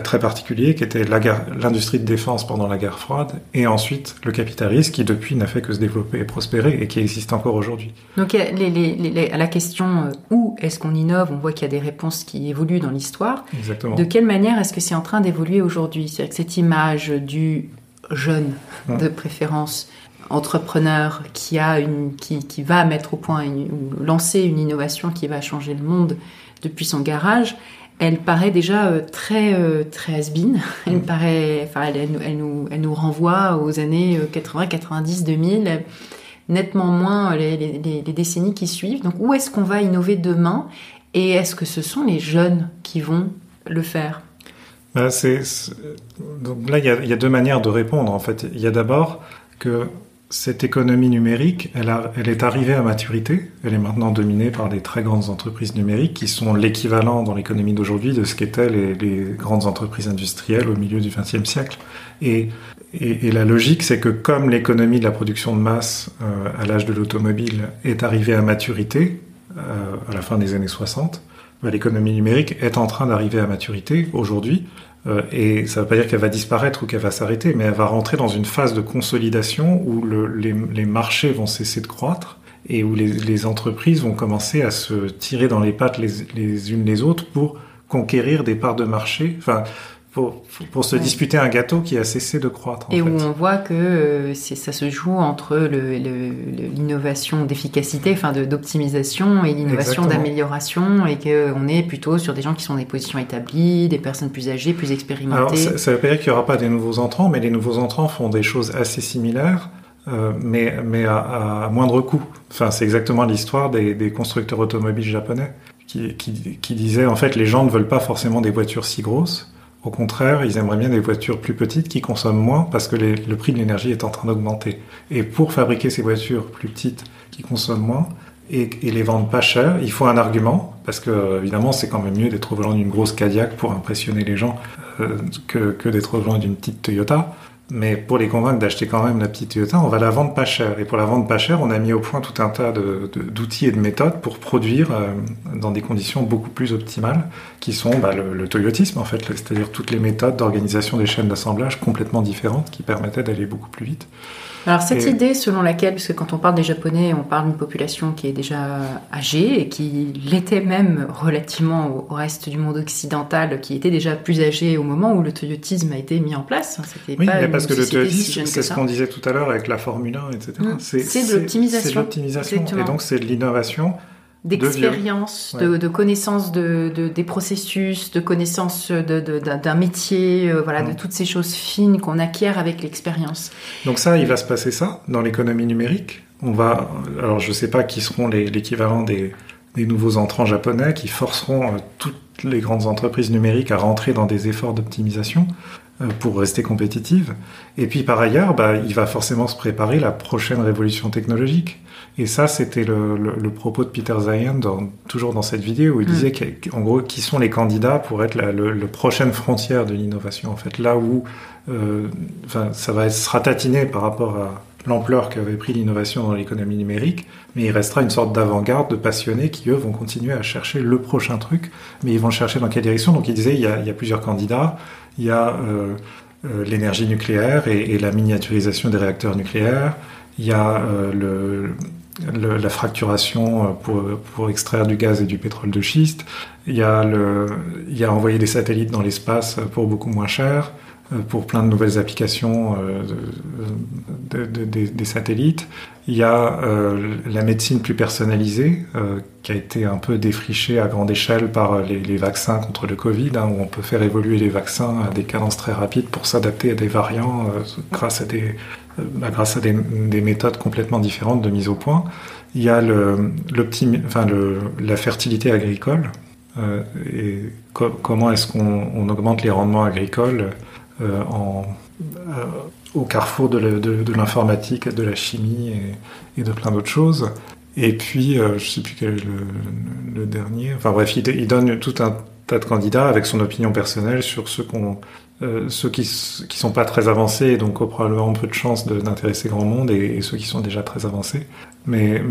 très particuliers, qui guerre- l'industrie de défense pendant la guerre froide, et ensuite le capitalisme, qui depuis n'a fait que se développer et prospérer, et qui existe encore aujourd'hui. Donc les- les- les- les- à la question euh, où est-ce qu'on innove, on voit qu'il y a des réponses qui évoluent dans l'histoire. Exactement. De quelle manière est-ce que c'est en train d'évoluer aujourd'hui? C'est-à-dire que cette image du jeune, de préférence, entrepreneur qui, a une, qui, qui va mettre au point une- ou lancer une innovation qui va changer le monde depuis son garage, elle paraît déjà euh, très, euh, très has-been. Elle Mm. paraît, enfin, elle, elle nous- elle nous, elle nous renvoie aux années euh, 80, 90, 2000, nettement moins les, les- décennies qui suivent. Donc, où est-ce qu'on va innover demain Et est-ce que ce sont les jeunes qui vont le faire? C'est- c'est- donc là, il y, a, il y a deux manières de répondre. En fait, il y a d'abord que cette économie numérique, elle, est arrivée à maturité. Elle est maintenant dominée par des très grandes entreprises numériques qui sont l'équivalent dans l'économie d'aujourd'hui de ce qu'étaient les, grandes entreprises industrielles au milieu du XXe siècle. Et la logique, c'est que comme l'économie de la production de masse euh, à l'âge de l'automobile est arrivée à maturité euh, à la fin des années 60, bah, l'économie numérique est en train d'arriver à maturité aujourd'hui. Euh, et ça ne veut pas dire qu'elle va disparaître ou qu'elle va s'arrêter, mais elle va rentrer dans une phase de consolidation où le- les, marchés vont cesser de croître et où les, entreprises vont commencer à se tirer dans les pattes les, unes les autres pour conquérir des parts de marché, pour, pour se Ouais. disputer un gâteau qui a cessé de croître. En Et fait. où on voit que euh, ça se joue entre le- le- le- l'innovation d'efficacité, enfin de- d'optimisation, et l'innovation d'amélioration, et qu'on est plutôt sur des gens qui sont des positions établies, des personnes plus âgées, plus Alors, expérimentées. ça, ça veut pas dire qu'il n'y aura pas des nouveaux entrants, mais les nouveaux entrants font des choses assez similaires, euh, mais, mais à, à moindre coût. Enfin, c'est exactement l'histoire des, des constructeurs automobiles japonais qui, qui, qui disaient en fait les gens ne veulent pas forcément des voitures si grosses. Au contraire, ils aimeraient bien des voitures plus petites qui consomment moins parce que le prix de l'énergie est en train d'augmenter. Et pour fabriquer ces voitures plus petites qui consomment moins et, les vendre pas cher, il faut un argument parce que évidemment c'est quand même mieux d'être au volant d'une grosse Cadillac pour impressionner les gens euh, que, que d'être au volant d'une petite Toyota. Mais pour les convaincre d'acheter quand même la petite Toyota, on va la vendre pas cher. Et pour la vendre pas cher, on a mis au point tout un tas d'outils et de méthodes pour produire euh, dans des conditions beaucoup plus optimales, qui sont bah, le, le toyotisme en fait, c'est-à-dire toutes les méthodes d'organisation des chaînes d'assemblage complètement différentes qui permettaient d'aller beaucoup plus vite. Alors cette Et- idée selon laquelle, parce que quand on parle des Japonais, on parle d'une population qui est déjà âgée et qui l'était même relativement au, reste du monde occidental, qui était déjà plus âgée au moment où le toyotisme a été mis en place. C'était Oui, pas mais parce que le si toyotisme, c'est ce qu'on disait tout à l'heure avec la Formule 1, etc. C'est de l'optimisation. C'est de l'optimisation. Et donc c'est de l'innovation. D'expérience, de de, de connaissance de, de- des processus, de connaissance d'un métier, euh, voilà, de Mm. toutes ces choses fines qu'on acquiert avec l'expérience. Donc ça, il va se passer ça dans l'économie numérique. On va, alors je sais pas qui seront les- l'équivalent des, des nouveaux entrants japonais qui forceront euh, toutes les grandes entreprises numériques à rentrer dans des efforts d'optimisation pour rester compétitives. Et puis par ailleurs, bah, il va forcément se préparer la prochaine révolution technologique. Et ça, c'était le, le- le propos de Peter Zion, dans- toujours dans cette vidéo, où il Mm. disait qu'en gros, qui sont les candidats pour être la le, le prochaine frontière de l'innovation. En fait, là où euh, ça va être, sera tatiné par rapport à, l'ampleur qu'avait pris l'innovation dans l'économie numérique, mais il restera une sorte d'avant-garde de passionnés qui, eux, vont continuer à chercher le prochain truc, mais ils vont chercher dans quelle direction. Donc il disait, il y a, il y a plusieurs candidats, il y a euh, euh, l'énergie nucléaire et, la miniaturisation des réacteurs nucléaires, il y a euh, la fracturation pour, extraire du gaz et du pétrole de schiste, il y a, le, il y a envoyer des satellites dans l'espace pour beaucoup moins cher, pour plein de nouvelles applications euh, de, de, de, des satellites. Il y a euh, la médecine plus personnalisée, euh, qui a été un peu défrichée à grande échelle par les, vaccins contre le Covid, hein, où on peut faire évoluer les vaccins à des cadences très rapides pour s'adapter à des variants euh, grâce à, des, bah, grâce à des, des, méthodes complètement différentes de mise au point. Il y a le, enfin le, la fertilité agricole, et co comment est-ce qu'on augmente les rendements agricoles euh, en, euh, au carrefour de l'informatique, de, la chimie et, de plein d'autres choses. Et puis, euh, je ne sais plus quel est le, dernier. Enfin bref, il, il, donne tout un tas de candidats avec son opinion personnelle sur ceux, euh, qui qui sont pas très avancés et donc ont probablement peu de chances d'intéresser grand monde et, ceux qui sont déjà très avancés. Mais,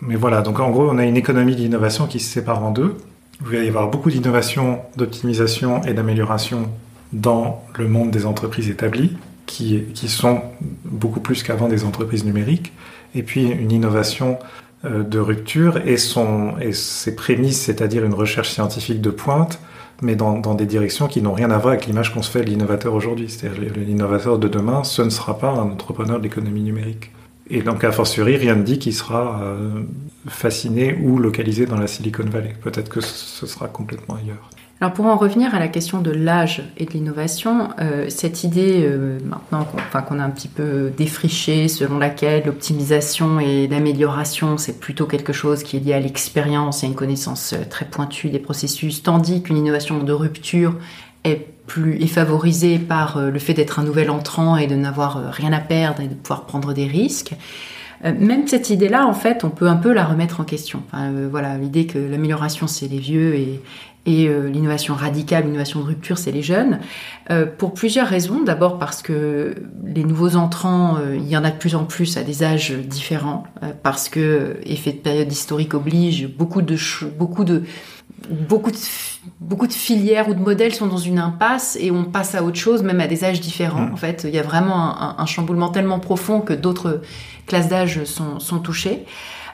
voilà, donc en gros, on a une économie d'innovation qui se sépare en deux. Il va y avoir beaucoup d'innovation, d'optimisation et d'amélioration dans le monde des entreprises établies, qui, sont beaucoup plus qu'avant des entreprises numériques, et puis une innovation euh, de rupture et, ses prémices, c'est-à-dire une recherche scientifique de pointe, mais dans, dans des directions qui n'ont rien à voir avec l'image qu'on se fait de l'innovateur aujourd'hui. C'est-à-dire l'innovateur de demain, ce ne sera pas un entrepreneur de l'économie numérique. Et donc, a fortiori, rien ne dit qu'il sera euh, fasciné ou localisé dans la Silicon Valley. Peut-être que ce sera complètement ailleurs. Alors pour en revenir à la question de l'âge et de l'innovation, euh, cette idée euh, maintenant qu'on a un petit peu défrichée selon laquelle l'optimisation et l'amélioration c'est plutôt quelque chose qui est lié à l'expérience et à une connaissance euh, très pointue des processus, tandis qu'une innovation de rupture est plus est favorisée par le fait d'être un nouvel entrant et de n'avoir rien à perdre et de pouvoir prendre des risques. Même cette idée-là, en fait, on peut un peu la remettre en question. L'idée que l'amélioration, c'est les vieux et, et euh, l'innovation radicale, l'innovation de rupture, c'est les jeunes, euh, pour plusieurs raisons. D'abord parce que les nouveaux entrants, euh, il y en a de plus en plus à des âges différents, parce que effet de période historique oblige, beaucoup de beaucoup de beaucoup de beaucoup de filières ou de modèles sont dans une impasse et on passe à autre chose, même à des âges différents. Mmh. En fait, il y a vraiment un, un chamboulement tellement profond que d'autres classes d'âge sont, sont touchées.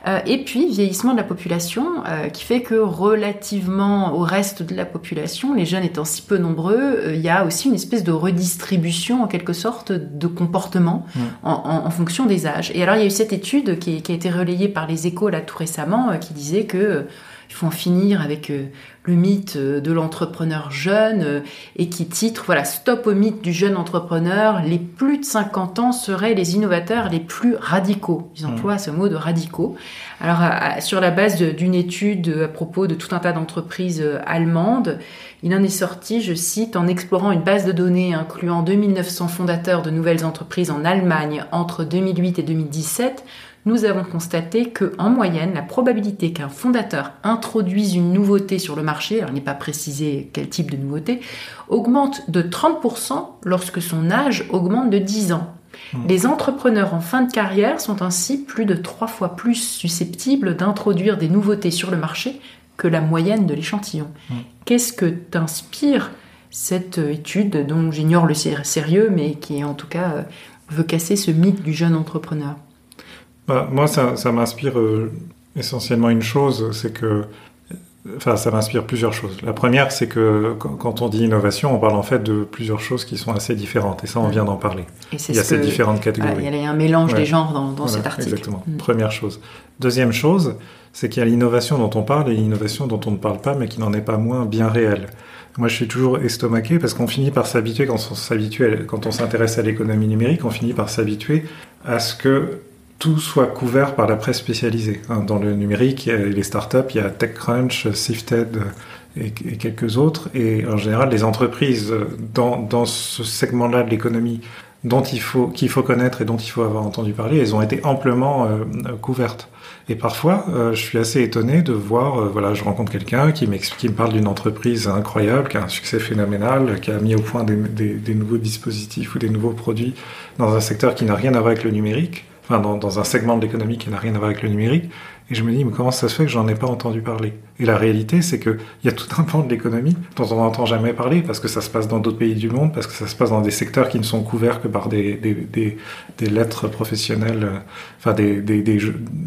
Euh, et puis, vieillissement de la population, euh, qui fait que relativement au reste de la population, les jeunes étant si peu nombreux, euh, il y a aussi une espèce de redistribution, en quelque sorte, de comportement mmh. en, en, en, fonction des âges. Et alors, il y a eu cette étude qui, qui a été relayée par les échos là tout récemment, qui disait que il faut en finir avec euh, le mythe euh, de l'entrepreneur jeune euh, et qui titre voilà stop au mythe du jeune entrepreneur. Les plus de 50 ans seraient les innovateurs les plus radicaux. Ils emploient ce mot de radicaux. Alors sur la base d'une étude à propos de tout un tas d'entreprises allemandes il en est sorti je cite en explorant une base de données incluant 2900 fondateurs de nouvelles entreprises en Allemagne entre 2008 et 2017 nous avons constaté que, en moyenne, la probabilité qu'un fondateur introduise une nouveauté sur le marché, alors il n'est pas précisé quel type de nouveauté, augmente de 30% lorsque son âge augmente de 10 ans. Mmh. Les entrepreneurs en fin de carrière sont ainsi plus de trois fois plus susceptibles d'introduire des nouveautés sur le marché que la moyenne de l'échantillon. Mmh. Qu'est-ce que t'inspire cette étude dont j'ignore le sérieux, mais qui en tout cas euh, veut casser ce mythe du jeune entrepreneur? Bah, moi, ça, ça m'inspire euh, essentiellement une chose, c'est que Enfin, ça m'inspire plusieurs choses. La première, c'est que quand on dit innovation, on parle en fait de plusieurs choses qui sont assez différentes. Et ça, on vient d'en parler. il y a ces différentes catégories. Voilà, il y a un mélange ouais. des genres dans, dans voilà, cet article. Exactement. Mm. Première chose. Deuxième chose, c'est qu'il y a l'innovation dont on parle et l'innovation dont on ne parle pas, mais qui n'en est pas moins bien réelle. Moi, je suis toujours estomaqué parce qu'on finit par s'habituer, quand on s'habitue, quand on s'intéresse à l'économie numérique, on finit par s'habituer à ce que tout soit couvert par la presse spécialisée. Dans le numérique, il y a les startups, il y a TechCrunch, Sifted et, et quelques autres. Et en général, les entreprises dans, dans ce segment-là de l'économie dont il faut qu'il faut connaître et dont il faut avoir entendu parler, elles ont été amplement couvertes. Et parfois, je suis assez étonné de voir, voilà, je rencontre quelqu'un qui qui me parle d'une entreprise incroyable, qui a un succès phénoménal, qui a mis au point des, des nouveaux dispositifs ou des nouveaux produits dans un secteur qui n'a rien à voir avec le numérique enfin dans, dans un segment de l'économie qui n'a rien à voir avec le numérique. Et je me dis, mais comment ça se fait que j'en ai pas entendu parler? Et la réalité, c'est qu'il y a tout un pan de l'économie dont on n'entend jamais parler, parce que ça se passe dans d'autres pays du monde, parce que ça se passe dans des secteurs qui ne sont couverts que par des, des, des, des lettres professionnelles, euh, enfin des, des, des,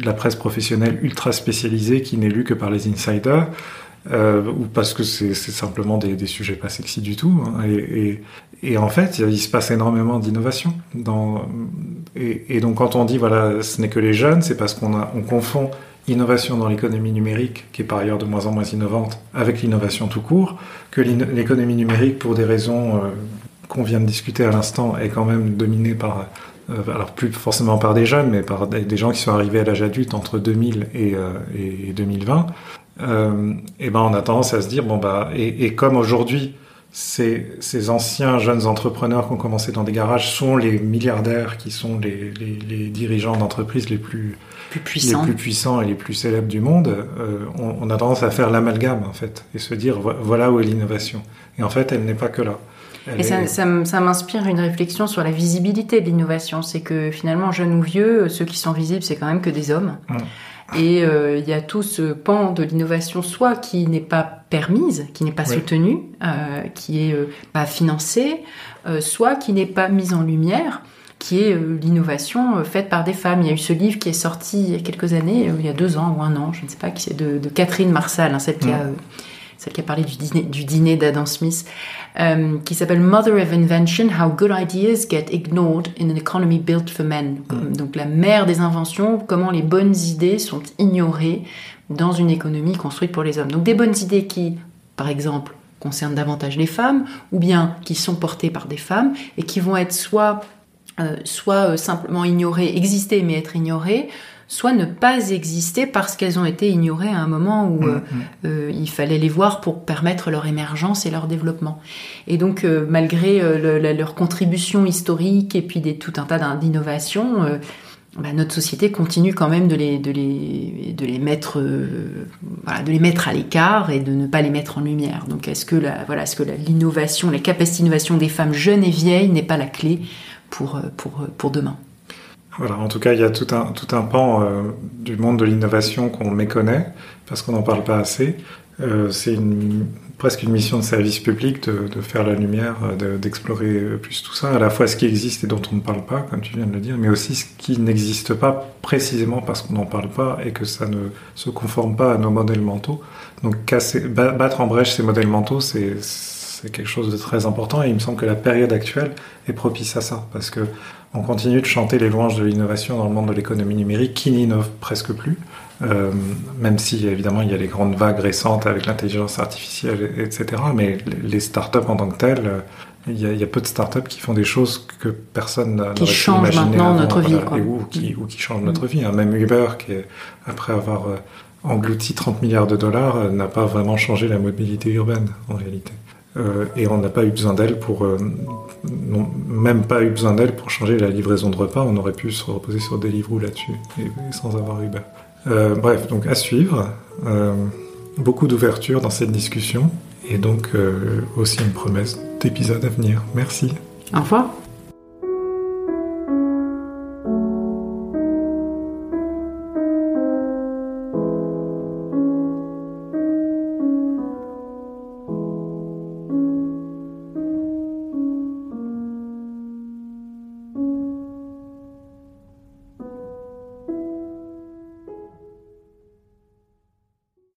la presse professionnelle ultra spécialisée qui n'est lue que par les insiders. Euh, ou parce que c'est simplement des, sujets pas sexy du tout. Hein, et, en fait, il se passe énormément d'innovation. Et, donc quand on dit voilà, ce n'est que les jeunes, c'est parce qu'on on confond innovation dans l'économie numérique, qui est par ailleurs de moins en moins innovante, avec l'innovation tout court, que l'économie numérique, pour des raisons euh, qu'on vient de discuter à l'instant, est quand même dominée par euh, alors plus forcément par des jeunes, mais par des, gens qui sont arrivés à l'âge adulte entre 2000 et, euh, et 2020 euh, et ben on a tendance à se dire bon bah et, et comme aujourd'hui ces, ces, anciens jeunes entrepreneurs qui ont commencé dans des garages sont les milliardaires qui sont les, les, les dirigeants d'entreprises les plus, plus puissants. les plus puissants et les plus célèbres du monde, euh, on, on, a tendance à faire l'amalgame en fait et se dire voilà où est l'innovation. Et en fait, elle n'est pas que là. Elle et ça, est... ça, ça m'inspire une réflexion sur la visibilité de l'innovation. C'est que finalement, jeunes ou vieux, ceux qui sont visibles, c'est quand même que des hommes. Hum. Et euh, il y a tout ce pan de l'innovation, soit qui n'est pas permise, qui n'est pas oui. soutenue, euh, qui est euh, pas financée, euh, soit qui n'est pas mise en lumière qui est euh, l'innovation faite par des femmes. Il y a eu ce livre qui est sorti il y a quelques années, il y a deux ans ou un an, je ne sais pas, qui c'est de, de, Catherine Marsal, hein, celle qui a celle qui a parlé du dîner, du dîner d'Adam Smith, euh, qui s'appelle Mother of Invention, How Good Ideas Get Ignored in an Economy Built for Men. Mm. Donc la mère des inventions, comment les bonnes idées sont ignorées dans une économie construite pour les hommes. Donc des bonnes idées qui, par exemple, concernent davantage les femmes, ou bien qui sont portées par des femmes, et qui vont être soit, euh, soit euh, simplement ignorées, exister mais être ignorées, soit ne pas exister parce qu'elles ont été ignorées à un moment où mmh, euh, euh, il fallait les voir pour permettre leur émergence et leur développement. Et donc, euh, malgré le, leur contribution historique et puis des, tout un tas d'innovations, euh, bah, notre société continue quand même de les, de les, de les mettre, voilà, de les mettre à l'écart et de ne pas les mettre en lumière. Donc, est-ce que la, voilà, est-ce que l'innovation, la, la capacité d'innovation des femmes jeunes et vieilles n'est pas la clé pour, pour, pour demain? Voilà, en tout cas, il y a tout un, tout un pan euh, du monde de l'innovation qu'on méconnaît, parce qu'on n'en parle pas assez. Euh, c'est une, presque une mission de service public de, de faire la lumière, d'explorer de, plus tout ça, à la fois ce qui existe et dont on ne parle pas, comme tu viens de le dire, mais aussi ce qui n'existe pas précisément parce qu'on n'en parle pas et que ça ne se conforme pas à nos modèles mentaux. Donc casser, battre en brèche ces modèles mentaux, c'est c'est quelque chose de très important et il me semble que la période actuelle est propice à ça parce que on continue de chanter les louanges de l'innovation dans le monde de l'économie numérique qui n'innove presque plus, euh, même si évidemment il y a les grandes vagues récentes avec l'intelligence artificielle, etc. Mais les startups en tant que telles, euh, il y, a, il y a peu de startups qui font des choses que personne pu imaginer maintenant avant, notre vie, quoi. Et, ou, qui, ou qui changent notre vie. Hein. Même Uber, qui est, après avoir euh, englouti 30 milliards de dollars, n'a pas vraiment changé la mobilité urbaine en réalité. Euh, et on n'a pas eu besoin d'elle pour euh, même pas eu besoin d'elle pour changer la livraison de repas. On aurait pu se reposer sur Deliveroo là-dessus sans avoir Uber. Euh, bref, donc à suivre. Beaucoup d'ouverture dans cette discussion et donc aussi une promesse d'épisode à venir. Merci. Au revoir.